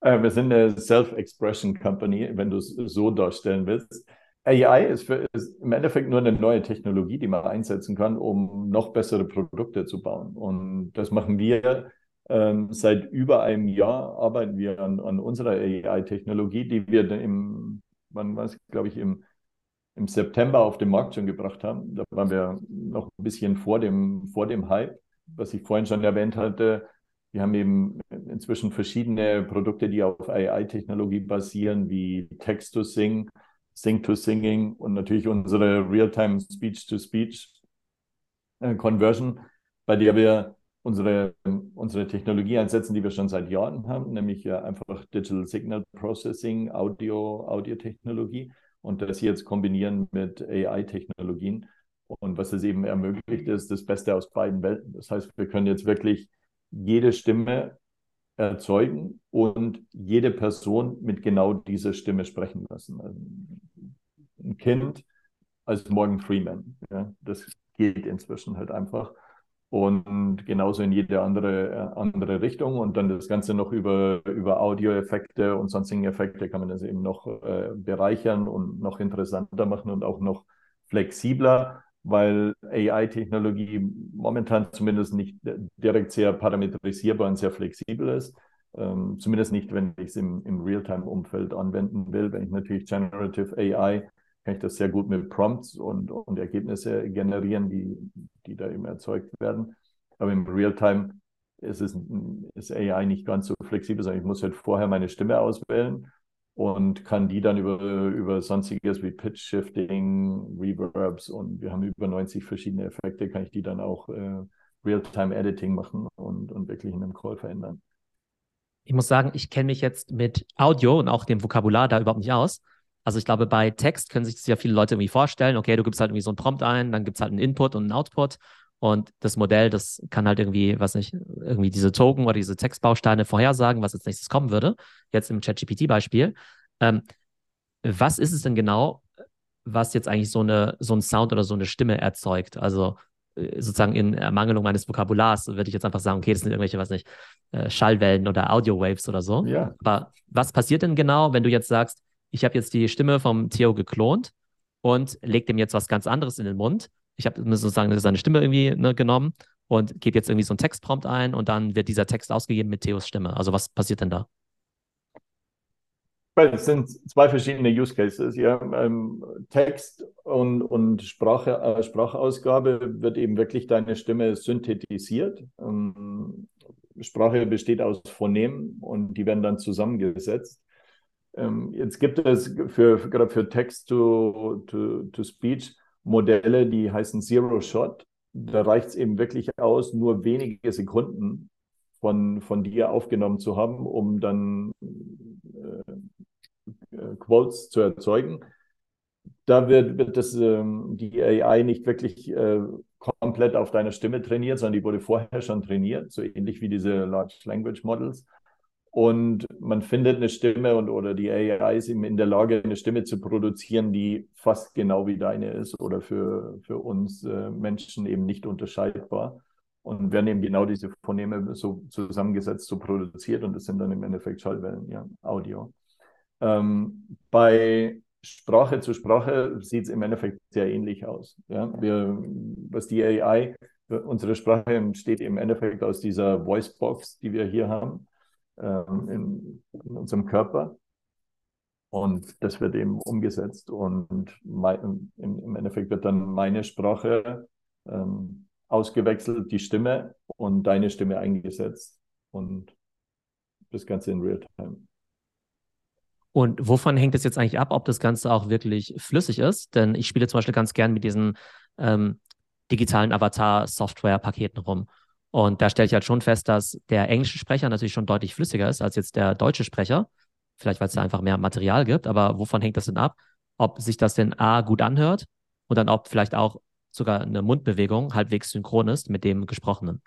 Äh, wir sind eine Self-Expression Company, wenn du es so darstellen willst. AI ist, für, ist, im Endeffekt nur eine neue Technologie, die man einsetzen kann, um noch bessere Produkte zu bauen. Und das machen wir ähm, seit über einem Jahr, arbeiten wir an, an unserer AI-Technologie, die wir im, wann war glaube ich, im, im September auf den Markt schon gebracht haben. Da waren wir noch ein bisschen vor dem, vor dem Hype, was ich vorhin schon erwähnt hatte. Wir haben eben inzwischen verschiedene Produkte, die auf AI-Technologie basieren, wie Text-to-Sing, Sing-to-Singing und natürlich unsere Real-Time Speech-to-Speech äh, bei der wir unsere, unsere Technologie einsetzen, die wir schon seit Jahren haben, nämlich ja einfach Digital Signal Processing, Audio, Audiotechnologie und das jetzt kombinieren mit AI-Technologien. Und was es eben ermöglicht, ist das Beste aus beiden Welten. Das heißt, wir können jetzt wirklich jede Stimme erzeugen und jede Person mit genau dieser Stimme sprechen lassen. Also ein Kind als Morgan Freeman. Ja, das geht inzwischen halt einfach. Und genauso in jede andere, andere Richtung. Und dann das Ganze noch über, über Audioeffekte und sonstige Effekte kann man das eben noch äh, bereichern und noch interessanter machen und auch noch flexibler, weil AI-Technologie momentan zumindest nicht direkt sehr parametrisierbar und sehr flexibel ist. Ähm, zumindest nicht, wenn ich es im, im Realtime-Umfeld anwenden will. Wenn ich natürlich Generative AI kann ich das sehr gut mit Prompts und, und Ergebnisse generieren, die, die da eben erzeugt werden. Aber im Realtime ist, es, ist AI nicht ganz so flexibel, sondern ich muss halt vorher meine Stimme auswählen und kann die dann über, über sonstiges wie Pitch Shifting, Reverbs und wir haben über 90 verschiedene Effekte, kann ich die dann auch äh, Realtime Editing machen und, und wirklich in einem Call verändern. Ich muss sagen, ich kenne mich jetzt mit Audio und auch dem Vokabular da überhaupt nicht aus. Also ich glaube, bei Text können sich das ja viele Leute irgendwie vorstellen, okay, du gibst halt irgendwie so einen Prompt ein, dann gibt es halt einen Input und einen Output und das Modell, das kann halt irgendwie, was nicht, irgendwie diese Token oder diese Textbausteine vorhersagen, was als nächstes kommen würde. Jetzt im ChatGPT-Beispiel. Ähm, was ist es denn genau, was jetzt eigentlich so eine, so ein Sound oder so eine Stimme erzeugt? Also äh, sozusagen in Ermangelung meines Vokabulars würde ich jetzt einfach sagen, okay, das sind irgendwelche, was nicht, äh, Schallwellen oder Audio-Waves oder so. Ja. Aber was passiert denn genau, wenn du jetzt sagst, ich habe jetzt die Stimme vom Theo geklont und lege dem jetzt was ganz anderes in den Mund. Ich habe sozusagen seine Stimme irgendwie ne, genommen und gebe jetzt irgendwie so einen Textprompt ein und dann wird dieser Text ausgegeben mit Theos Stimme. Also was passiert denn da? Es sind zwei verschiedene Use Cases. Ja. Ähm, Text und, und Sprache, äh, Sprachausgabe wird eben wirklich deine Stimme synthetisiert. Ähm, Sprache besteht aus Phonemen und die werden dann zusammengesetzt. Ähm, jetzt gibt es für, gerade für Text-to-Speech Modelle, die heißen Zero Shot. Da reicht es eben wirklich aus, nur wenige Sekunden von, von dir aufgenommen zu haben, um dann äh, äh, Quotes zu erzeugen. Da wird, wird das, ähm, die AI nicht wirklich äh, komplett auf deiner Stimme trainiert, sondern die wurde vorher schon trainiert, so ähnlich wie diese Large Language Models und man findet eine Stimme und oder die AI ist eben in der Lage, eine Stimme zu produzieren, die fast genau wie deine ist oder für, für uns äh, Menschen eben nicht unterscheidbar. Und werden eben genau diese Phoneme so zusammengesetzt, so produziert und das sind dann im Endeffekt Schallwellen, ja, Audio. Ähm, bei Sprache zu Sprache sieht es im Endeffekt sehr ähnlich aus. Ja? Wir, was die AI, unsere Sprache entsteht im Endeffekt aus dieser Voicebox, die wir hier haben in, in, unserem Körper. Und das wird eben umgesetzt und mein, im, im, Endeffekt wird dann meine Sprache ähm, ausgewechselt, die Stimme und deine Stimme eingesetzt und das Ganze in Realtime. Und wovon hängt es jetzt eigentlich ab, ob das Ganze auch wirklich flüssig ist? Denn ich spiele zum Beispiel ganz gern mit diesen ähm, digitalen Avatar-Software-Paketen rum. Und da stelle ich halt schon fest, dass der englische Sprecher natürlich schon deutlich flüssiger ist als jetzt der deutsche Sprecher. Vielleicht, weil es da einfach mehr Material gibt. Aber wovon hängt das denn ab? Ob sich das denn A gut anhört und dann ob vielleicht auch sogar eine Mundbewegung halbwegs synchron ist mit dem Gesprochenen.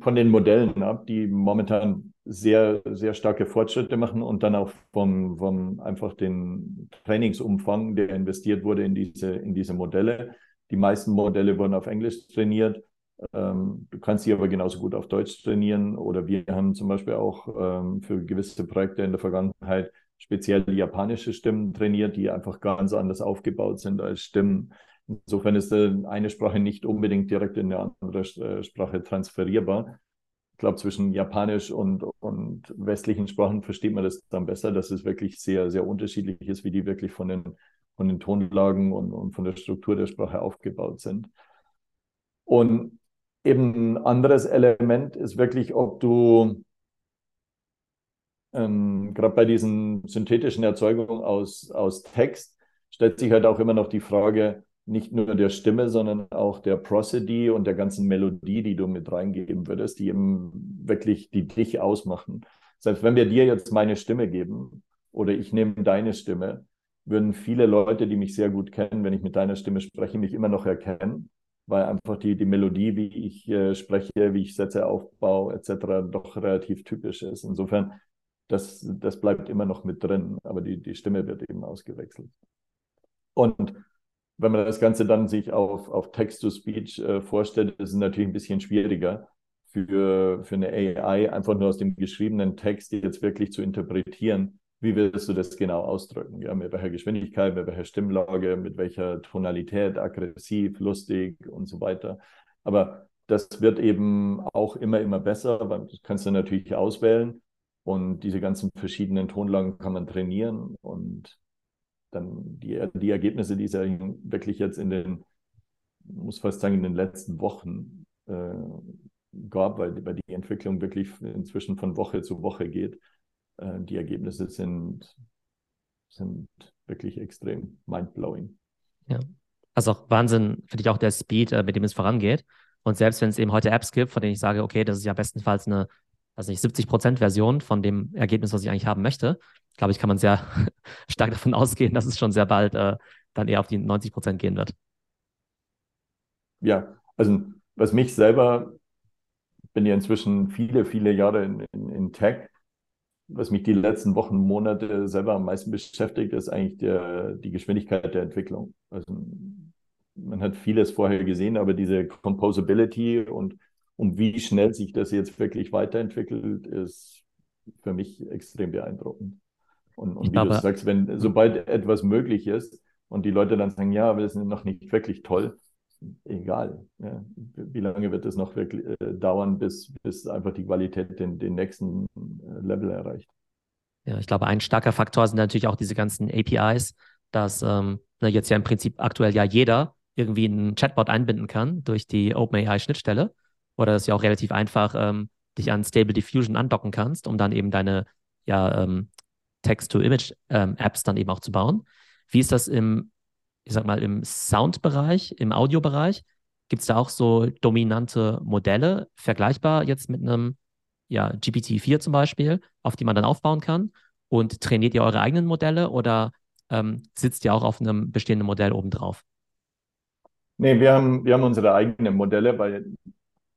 Von den Modellen ab, die momentan sehr, sehr starke Fortschritte machen und dann auch vom, vom einfach den Trainingsumfang, der investiert wurde in diese, in diese Modelle, Die meisten Modelle wurden auf Englisch trainiert. Ähm, du kannst sie aber genauso gut auf Deutsch trainieren. Oder wir haben zum Beispiel auch ähm, für gewisse Projekte in der Vergangenheit speziell japanische Stimmen trainiert, die einfach ganz anders aufgebaut sind als Stimmen. Insofern ist eine Sprache nicht unbedingt direkt in eine andere äh, Sprache transferierbar. Ich glaube, zwischen Japanisch und, und westlichen Sprachen versteht man das dann besser, dass es wirklich sehr, sehr unterschiedlich ist, wie die wirklich von den, von den Tonlagen und, und von der Struktur der Sprache aufgebaut sind. Und eben ein anderes Element ist wirklich, ob du ähm, gerade bei diesen synthetischen Erzeugungen aus, aus Text, stellt sich halt auch immer noch die Frage, nicht nur der Stimme, sondern auch der Prosody und der ganzen Melodie, die du mit reingeben würdest, die eben wirklich die dich ausmachen. Selbst wenn wir dir jetzt meine Stimme geben oder ich nehme deine Stimme, würden viele Leute, die mich sehr gut kennen, wenn ich mit deiner Stimme spreche, mich immer noch erkennen weil einfach die, die Melodie, wie ich äh, spreche, wie ich Sätze aufbaue, etc., doch relativ typisch ist. Insofern, das, das bleibt immer noch mit drin, aber die, die Stimme wird eben ausgewechselt. Und wenn man das Ganze dann sich auf, auf Text-to-Speech äh, vorstellt, ist es natürlich ein bisschen schwieriger für, für eine AI, einfach nur aus dem geschriebenen Text jetzt wirklich zu interpretieren, wie willst du das genau ausdrücken? Ja, mit welcher Geschwindigkeit, mit welcher Stimmlage, mit welcher Tonalität, aggressiv, lustig und so weiter. Aber das wird eben auch immer, immer besser, weil das kannst du natürlich auswählen und diese ganzen verschiedenen Tonlagen kann man trainieren und dann die, die Ergebnisse, die es ja wirklich jetzt in den, muss fast sagen, in den letzten Wochen äh, gab, weil, weil die Entwicklung wirklich inzwischen von Woche zu Woche geht, äh, die Ergebnisse sind, sind wirklich extrem mindblowing. Ja. Also auch Wahnsinn, finde ich auch der Speed, äh, mit dem es vorangeht. Und selbst wenn es eben heute Apps gibt, von denen ich sage, okay, das ist ja bestenfalls eine, also nicht 70% Version von dem Ergebnis, was ich eigentlich haben möchte, glaube ich, kann man sehr stark davon ausgehen, dass es schon sehr bald äh, dann eher auf die 90% gehen wird. Ja, also was mich selber, bin ja inzwischen viele, viele Jahre in, in, in Tech was mich die letzten Wochen, Monate selber am meisten beschäftigt, ist eigentlich der, die Geschwindigkeit der Entwicklung. Also man hat vieles vorher gesehen, aber diese Composability und um wie schnell sich das jetzt wirklich weiterentwickelt, ist für mich extrem beeindruckend. Und, und wie glaube, du sagst, wenn sobald etwas möglich ist und die Leute dann sagen, ja, aber das ist noch nicht wirklich toll, egal. Ja. Wie lange wird es noch wirklich äh, dauern, bis, bis einfach die Qualität den, den nächsten Level erreicht? Ja, ich glaube, ein starker Faktor sind natürlich auch diese ganzen APIs, dass ähm, ne, jetzt ja im Prinzip aktuell ja jeder irgendwie einen Chatbot einbinden kann durch die OpenAI-Schnittstelle oder dass ja auch relativ einfach ähm, dich an Stable Diffusion andocken kannst, um dann eben deine ja, ähm, Text-to-Image-Apps ähm, dann eben auch zu bauen. Wie ist das im ich sag mal, im Soundbereich, im Audiobereich, gibt es da auch so dominante Modelle, vergleichbar jetzt mit einem ja, GPT-4 zum Beispiel, auf die man dann aufbauen kann? Und trainiert ihr eure eigenen Modelle oder ähm, sitzt ihr auch auf einem bestehenden Modell obendrauf? Nee, wir haben, wir haben unsere eigenen Modelle, weil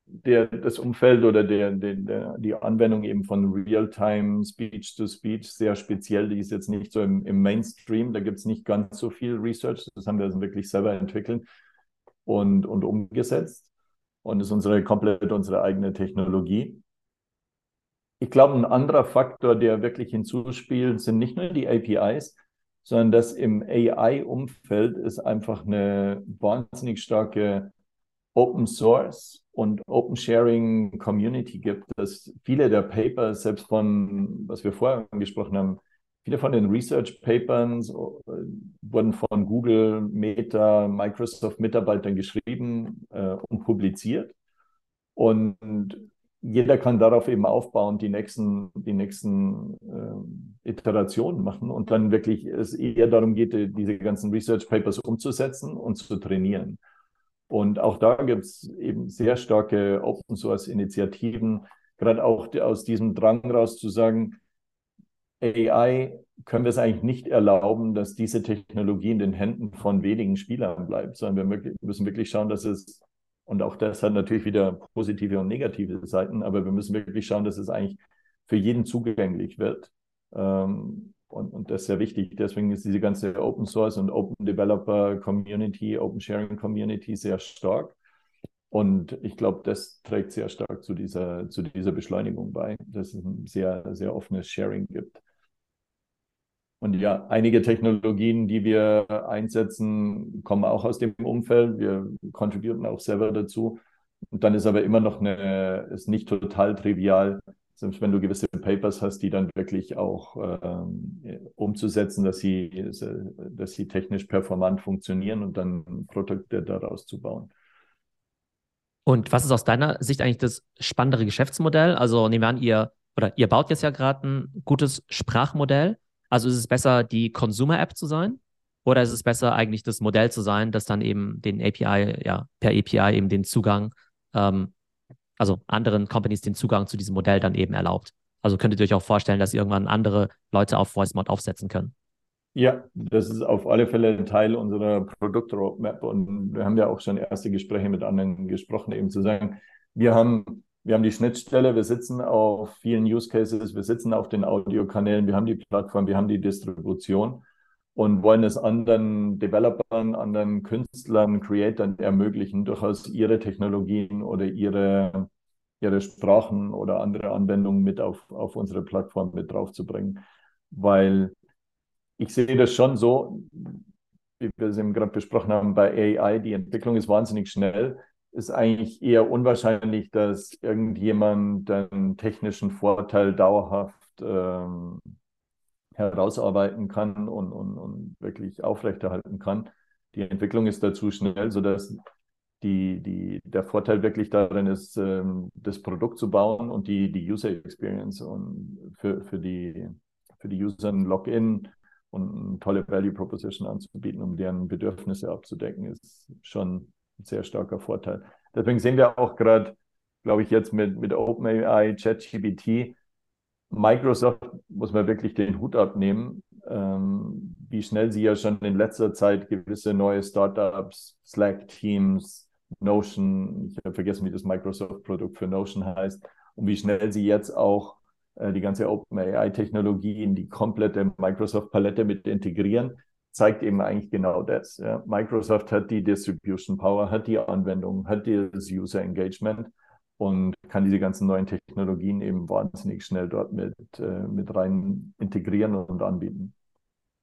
der, das Umfeld oder der, der, die Anwendung eben von Real-Time Speech-to-Speech sehr speziell. Die ist jetzt nicht so im, im Mainstream. Da gibt es nicht ganz so viel Research. Das haben wir also wirklich selber entwickelt und, und umgesetzt. Und ist unsere komplett unsere eigene Technologie. Ich glaube, ein anderer Faktor, der wirklich hinzuspielt, sind nicht nur die APIs, sondern dass im AI-Umfeld ist einfach eine wahnsinnig starke Open Source und Open Sharing Community gibt, dass viele der Papers, selbst von, was wir vorher angesprochen haben, viele von den Research Papers äh, wurden von Google, Meta, Microsoft Mitarbeitern geschrieben äh, und publiziert. Und jeder kann darauf eben aufbauen, die nächsten, die nächsten äh, Iterationen machen und dann wirklich es eher darum geht, diese ganzen Research Papers umzusetzen und zu trainieren. Und auch da gibt es eben sehr starke Open Source Initiativen, gerade auch aus diesem Drang raus zu sagen, AI können wir es eigentlich nicht erlauben, dass diese Technologie in den Händen von wenigen Spielern bleibt, sondern wir müssen wirklich schauen, dass es, und auch das hat natürlich wieder positive und negative Seiten, aber wir müssen wirklich schauen, dass es eigentlich für jeden zugänglich wird. Ähm, Und, und das ist sehr wichtig. Deswegen ist diese ganze Open Source und Open Developer Community, Open Sharing Community sehr stark. Und ich glaube, das trägt sehr stark zu dieser, zu dieser Beschleunigung bei, dass es ein sehr, sehr offenes Sharing gibt. Und ja, einige Technologien, die wir einsetzen, kommen auch aus dem Umfeld. Wir contributen auch selber dazu. Und dann ist aber immer noch eine, ist nicht total trivial, selbst wenn du gewisse Papers hast, die dann wirklich auch ähm, umzusetzen, dass sie, dass sie technisch performant funktionieren und dann Produkte daraus zu bauen. Und was ist aus deiner Sicht eigentlich das spannendere Geschäftsmodell? Also nehmen wir an, ihr oder ihr baut jetzt ja gerade ein gutes Sprachmodell. Also ist es besser, die Consumer-App zu sein? Oder ist es besser, eigentlich das Modell zu sein, das dann eben den API, ja, per API eben den Zugang ähm, also anderen Companies den Zugang zu diesem Modell dann eben erlaubt. Also könntet ihr euch auch vorstellen, dass irgendwann andere Leute auf VoiceMod aufsetzen können. Ja, das ist auf alle Fälle ein Teil unserer Produktroadmap und wir haben ja auch schon erste Gespräche mit anderen gesprochen, eben zu sagen, wir haben, wir haben die Schnittstelle, wir sitzen auf vielen Use Cases, wir sitzen auf den Audiokanälen, wir haben die Plattform, wir haben die Distribution und wollen es anderen Developern, anderen Künstlern, Creatoren ermöglichen, durchaus ihre Technologien oder ihre, ihre Sprachen oder andere Anwendungen mit auf, auf unsere Plattform mit draufzubringen. Weil ich sehe das schon so, wie wir es eben gerade besprochen haben, bei AI, die Entwicklung ist wahnsinnig schnell. Ist eigentlich eher unwahrscheinlich, dass irgendjemand einen technischen Vorteil dauerhaft ähm, herausarbeiten kann und, und, und wirklich aufrechterhalten kann. Die Entwicklung ist dazu schnell, sodass die, die, der Vorteil wirklich darin ist, ähm, das Produkt zu bauen und die, die User Experience und für, für, die, für die User ein Login und eine tolle Value Proposition anzubieten, um deren Bedürfnisse abzudecken, ist schon ein sehr starker Vorteil. Deswegen sehen wir auch gerade, glaube ich, jetzt mit, mit OpenAI, ChatGPT, Microsoft muss man wirklich den Hut abnehmen, ähm, wie schnell sie ja schon in letzter Zeit gewisse neue Startups, Slack-Teams, Notion, ich habe vergessen, wie das Microsoft-Produkt für Notion heißt, und wie schnell sie jetzt auch äh, die ganze OpenAI-Technologie in die komplette Microsoft-Palette mit integrieren, zeigt eben eigentlich genau das. Ja. Microsoft hat die Distribution Power, hat die Anwendung, hat das User Engagement und kann diese ganzen neuen Technologien eben wahnsinnig schnell dort mit, äh, mit rein integrieren und anbieten.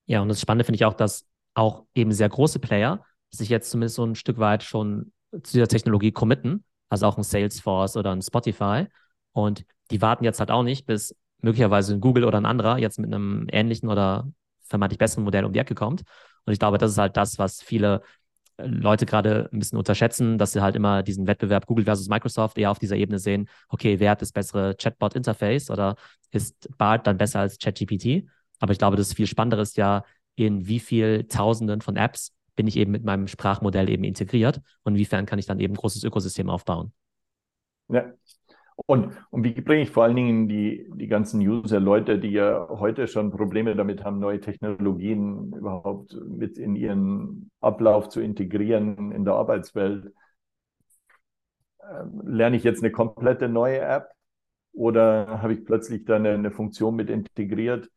Ja, und das Spannende finde ich auch, dass auch eben sehr große Player sich jetzt zumindest so ein Stück weit schon zu dieser Technologie committen, also auch ein Salesforce oder ein Spotify. Und die warten jetzt halt auch nicht, bis möglicherweise ein Google oder ein anderer jetzt mit einem ähnlichen oder vermeintlich besseren Modell um die Ecke kommt. Und ich glaube, das ist halt das, was viele Leute gerade ein bisschen unterschätzen, dass sie halt immer diesen Wettbewerb Google versus Microsoft eher auf dieser Ebene sehen, okay, wer hat das bessere Chatbot-Interface oder ist BART dann besser als ChatGPT? Aber ich glaube, das viel Spannendere ist ja, in wie viel Tausenden von Apps bin ich eben mit meinem Sprachmodell eben integriert und inwiefern kann ich dann eben ein großes Ökosystem aufbauen. Ja, und, und wie bringe ich vor allen Dingen die, die ganzen User, Leute, die ja heute schon Probleme damit haben, neue Technologien überhaupt mit in ihren Ablauf zu integrieren in der Arbeitswelt? Ähm, lerne ich jetzt eine komplette neue App oder habe ich plötzlich dann eine, eine Funktion mit integriert,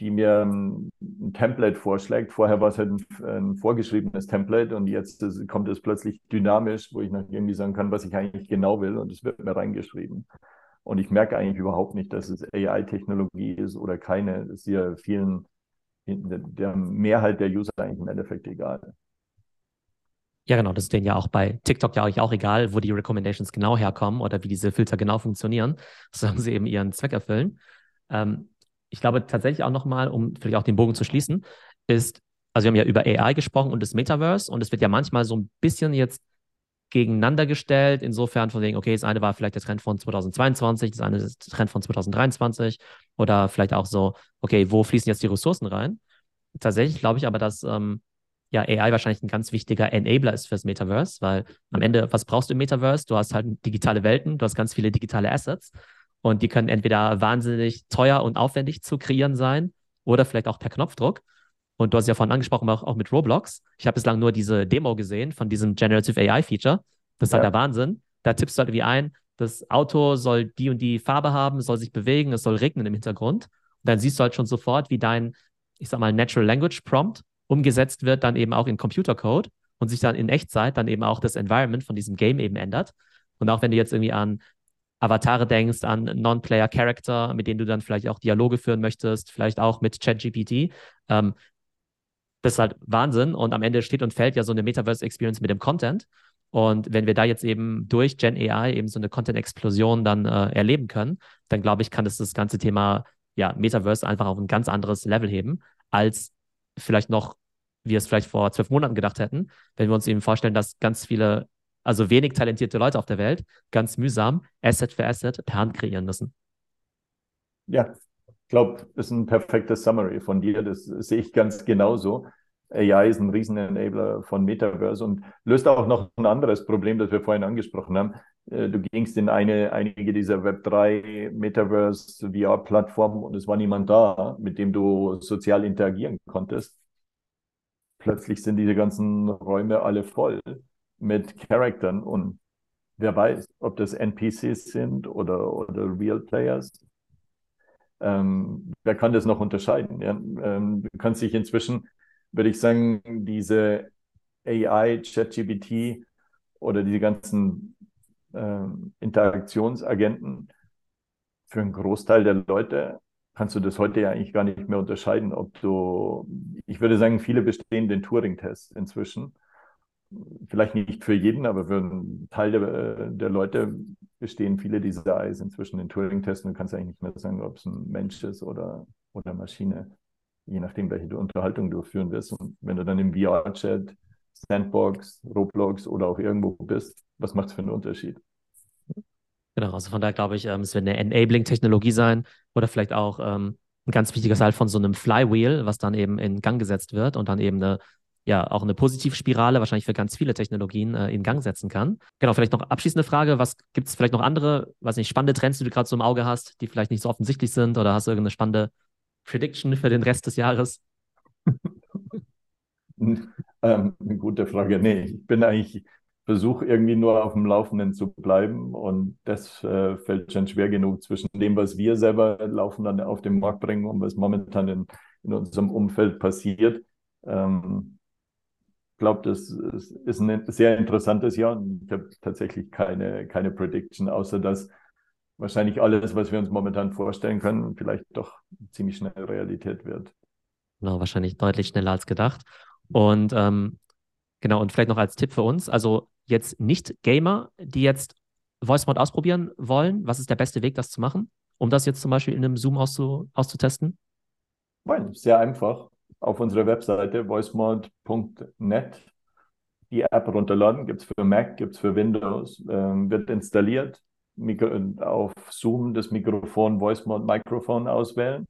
die mir ein, Template vorschlägt. Vorher war es halt ein, ein vorgeschriebenes Template und jetzt ist, kommt es plötzlich dynamisch, wo ich noch irgendwie sagen kann, was ich eigentlich genau will und es wird mir reingeschrieben. Und ich merke eigentlich überhaupt nicht, dass es AI-Technologie ist oder keine. Das ist ja vielen, der Mehrheit der User eigentlich im Endeffekt egal. Ja, genau, das ist denen ja auch bei TikTok ja auch egal, wo die Recommendations genau herkommen oder wie diese Filter genau funktionieren, solange sie eben ihren Zweck erfüllen. Ähm, ich glaube tatsächlich auch nochmal, um vielleicht auch den Bogen zu schließen, ist, also wir haben ja über AI gesprochen und das Metaverse und es wird ja manchmal so ein bisschen jetzt gegeneinander gestellt, insofern von wegen, okay, das eine war vielleicht der Trend von 2022, das eine ist der Trend von 2023 oder vielleicht auch so, okay, wo fließen jetzt die Ressourcen rein? Tatsächlich glaube ich aber, dass ähm, ja AI wahrscheinlich ein ganz wichtiger Enabler ist fürs Metaverse, weil am Ende, was brauchst du im Metaverse? Du hast halt digitale Welten, du hast ganz viele digitale Assets und die können entweder wahnsinnig teuer und aufwendig zu kreieren sein oder vielleicht auch per Knopfdruck. Und du hast ja vorhin angesprochen, auch, auch mit Roblox. Ich habe bislang nur diese Demo gesehen von diesem Generative AI-Feature. Das ist halt ja. halt der Wahnsinn. Da tippst du halt irgendwie ein, das Auto soll die und die Farbe haben, soll sich bewegen, es soll regnen im Hintergrund. Und dann siehst du halt schon sofort, wie dein, ich sag mal, Natural Language Prompt umgesetzt wird, dann eben auch in Computercode und sich dann in Echtzeit dann eben auch das Environment von diesem Game eben ändert. Und auch wenn du jetzt irgendwie an Avatare denkst, an Non-Player-Character, mit denen du dann vielleicht auch Dialoge führen möchtest, vielleicht auch mit ChatGPT, ähm, das ist halt Wahnsinn. Und am Ende steht und fällt ja so eine Metaverse-Experience mit dem Content. Und wenn wir da jetzt eben durch Gen AI eben so eine Content-Explosion dann äh, erleben können, dann glaube ich, kann das das ganze Thema ja, Metaverse einfach auf ein ganz anderes Level heben, als vielleicht noch wir es vielleicht vor zwölf Monaten gedacht hätten, wenn wir uns eben vorstellen, dass ganz viele, also wenig talentierte Leute auf der Welt ganz mühsam Asset für Asset per Hand kreieren müssen. Ja, ich glaube, das ist ein perfektes Summary von dir. Das sehe ich ganz genauso. AI ist ein Riesen-Enabler von Metaverse und löst auch noch ein anderes Problem, das wir vorhin angesprochen haben. Äh, du gingst in eine, einige dieser Web3 Metaverse VR-Plattformen und es war niemand da, mit dem du sozial interagieren konntest plötzlich sind diese ganzen Räume alle voll mit Charaktern und wer weiß, ob das NPCs sind oder, oder Real Players. Ähm, wer kann das noch unterscheiden? Ja? Ähm, du kannst dich inzwischen, würde ich sagen, diese AI, ChatGPT oder diese ganzen ähm, Interaktionsagenten für einen Großteil der Leute kannst du das heute ja eigentlich gar nicht mehr unterscheiden, ob du, ich würde sagen, viele bestehen den Turing-Test inzwischen. Vielleicht nicht für jeden, aber für einen Teil der, der Leute bestehen viele dieser Eyes inzwischen den Turing-Test und du kannst eigentlich nicht mehr sagen, ob es ein Mensch ist oder, oder Maschine, je nachdem, welche Unterhaltung du führen wirst. Und wenn du dann im VR-Chat, Sandbox, Roblox oder auch irgendwo bist, was macht es für einen Unterschied? Genau, also von daher glaube ich, ähm, es wird eine Enabling-Technologie sein oder vielleicht auch ähm, ein ganz wichtiger Teil von so einem Flywheel, was dann eben in Gang gesetzt wird und dann eben eine, ja, auch eine Positivspirale wahrscheinlich für ganz viele Technologien äh, in Gang setzen kann. Genau, vielleicht noch abschließende Frage, was gibt es vielleicht noch andere, was nicht, spannende Trends, die du gerade so im Auge hast, die vielleicht nicht so offensichtlich sind oder hast du irgendeine spannende Prediction für den Rest des Jahres? ähm, eine gute Frage. Nee, ich bin eigentlich versuche irgendwie nur auf dem Laufenden zu bleiben und das äh, fällt schon schwer genug zwischen dem, was wir selber laufen dann auf den Markt bringen und was momentan in, in unserem Umfeld passiert. Ähm, glaube, das ist, ist ein sehr interessantes Jahr und ich habe tatsächlich keine, keine Prediction, außer dass wahrscheinlich alles, was wir uns momentan vorstellen können, vielleicht doch ziemlich schnell Realität wird. Genau, wahrscheinlich deutlich schneller als gedacht. Und ähm, genau, und vielleicht noch als Tipp für uns, also jetzt nicht Gamer, die jetzt VoiceMod ausprobieren wollen, was ist der beste Weg, das zu machen, um das jetzt zum Beispiel in einem Zoom auszu auszutesten? Sehr einfach. Auf unserer Webseite voicemod.net die App runterladen. Gibt es für Mac, gibt es für Windows, ähm, wird installiert. Mikro auf Zoom das Mikrofon, VoiceMod Mikrofon auswählen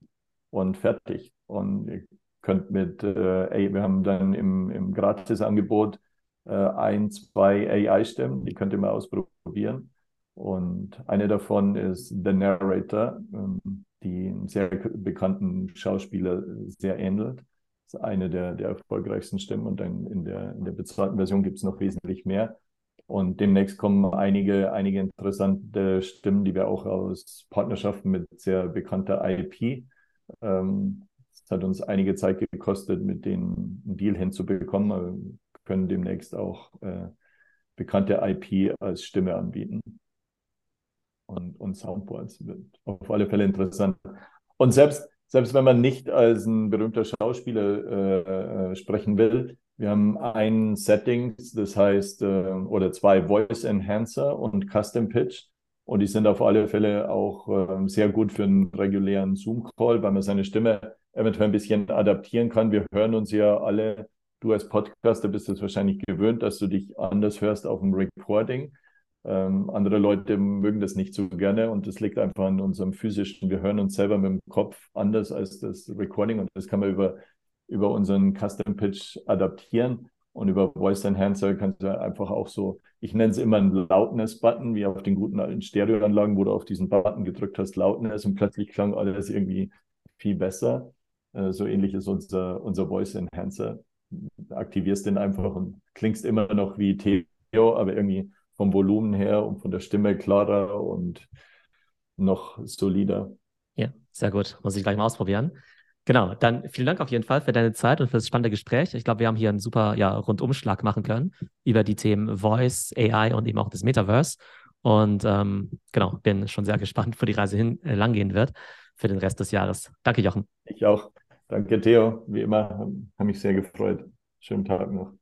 und fertig. Und ihr könnt mit, äh, wir haben dann im, im Gratisangebot äh, ein, zwei AI-Stimmen, die könnt ihr mal ausprobieren. Und eine davon ist The Narrator, ähm, die einem sehr bekannten Schauspieler sehr ähnelt. Ist eine der, der erfolgreichsten Stimmen und dann in der, in der bezahlten Version gibt es noch wesentlich mehr. Und demnächst kommen einige, einige interessante Stimmen, die wir auch aus Partnerschaften mit sehr bekannter IP. Ähm, es hat uns einige Zeit gekostet, mit denen einen Deal hinzubekommen können demnächst auch äh, bekannte IP als Stimme anbieten. Und, und Soundboards wird auf alle Fälle interessant. Und selbst, selbst wenn man nicht als ein berühmter Schauspieler äh, äh, sprechen will, wir haben ein Setting, das heißt, äh, oder zwei Voice Enhancer und Custom Pitch. Und die sind auf alle Fälle auch äh, sehr gut für einen regulären Zoom-Call, weil man seine Stimme eventuell ein bisschen adaptieren kann. Wir hören uns ja alle Du als Podcaster bist es wahrscheinlich gewöhnt, dass du dich anders hörst auf dem Recording. Ähm, andere Leute mögen das nicht so gerne und das liegt einfach an unserem physischen. Wir hören uns selber mit dem Kopf anders als das Recording und das kann man über, über unseren Custom Pitch adaptieren. Und über Voice Enhancer kannst du einfach auch so, ich nenne es immer einen Loudness-Button, wie auf den guten alten Stereoanlagen, wo du auf diesen Button gedrückt hast, Loudness und plötzlich klang alles irgendwie viel besser. Äh, so ähnlich ist unser, unser Voice Enhancer aktivierst den einfach und klingst immer noch wie Theo, aber irgendwie vom Volumen her und von der Stimme klarer und noch solider. Ja, sehr gut. Muss ich gleich mal ausprobieren. Genau, dann vielen Dank auf jeden Fall für deine Zeit und für das spannende Gespräch. Ich glaube, wir haben hier einen super ja, Rundumschlag machen können über die Themen Voice, AI und eben auch das Metaverse. Und ähm, genau, bin schon sehr gespannt, wo die Reise hin äh, langgehen wird für den Rest des Jahres. Danke, Jochen. Ich auch. Danke, Theo. Wie immer, habe mich sehr gefreut. Schönen Tag noch.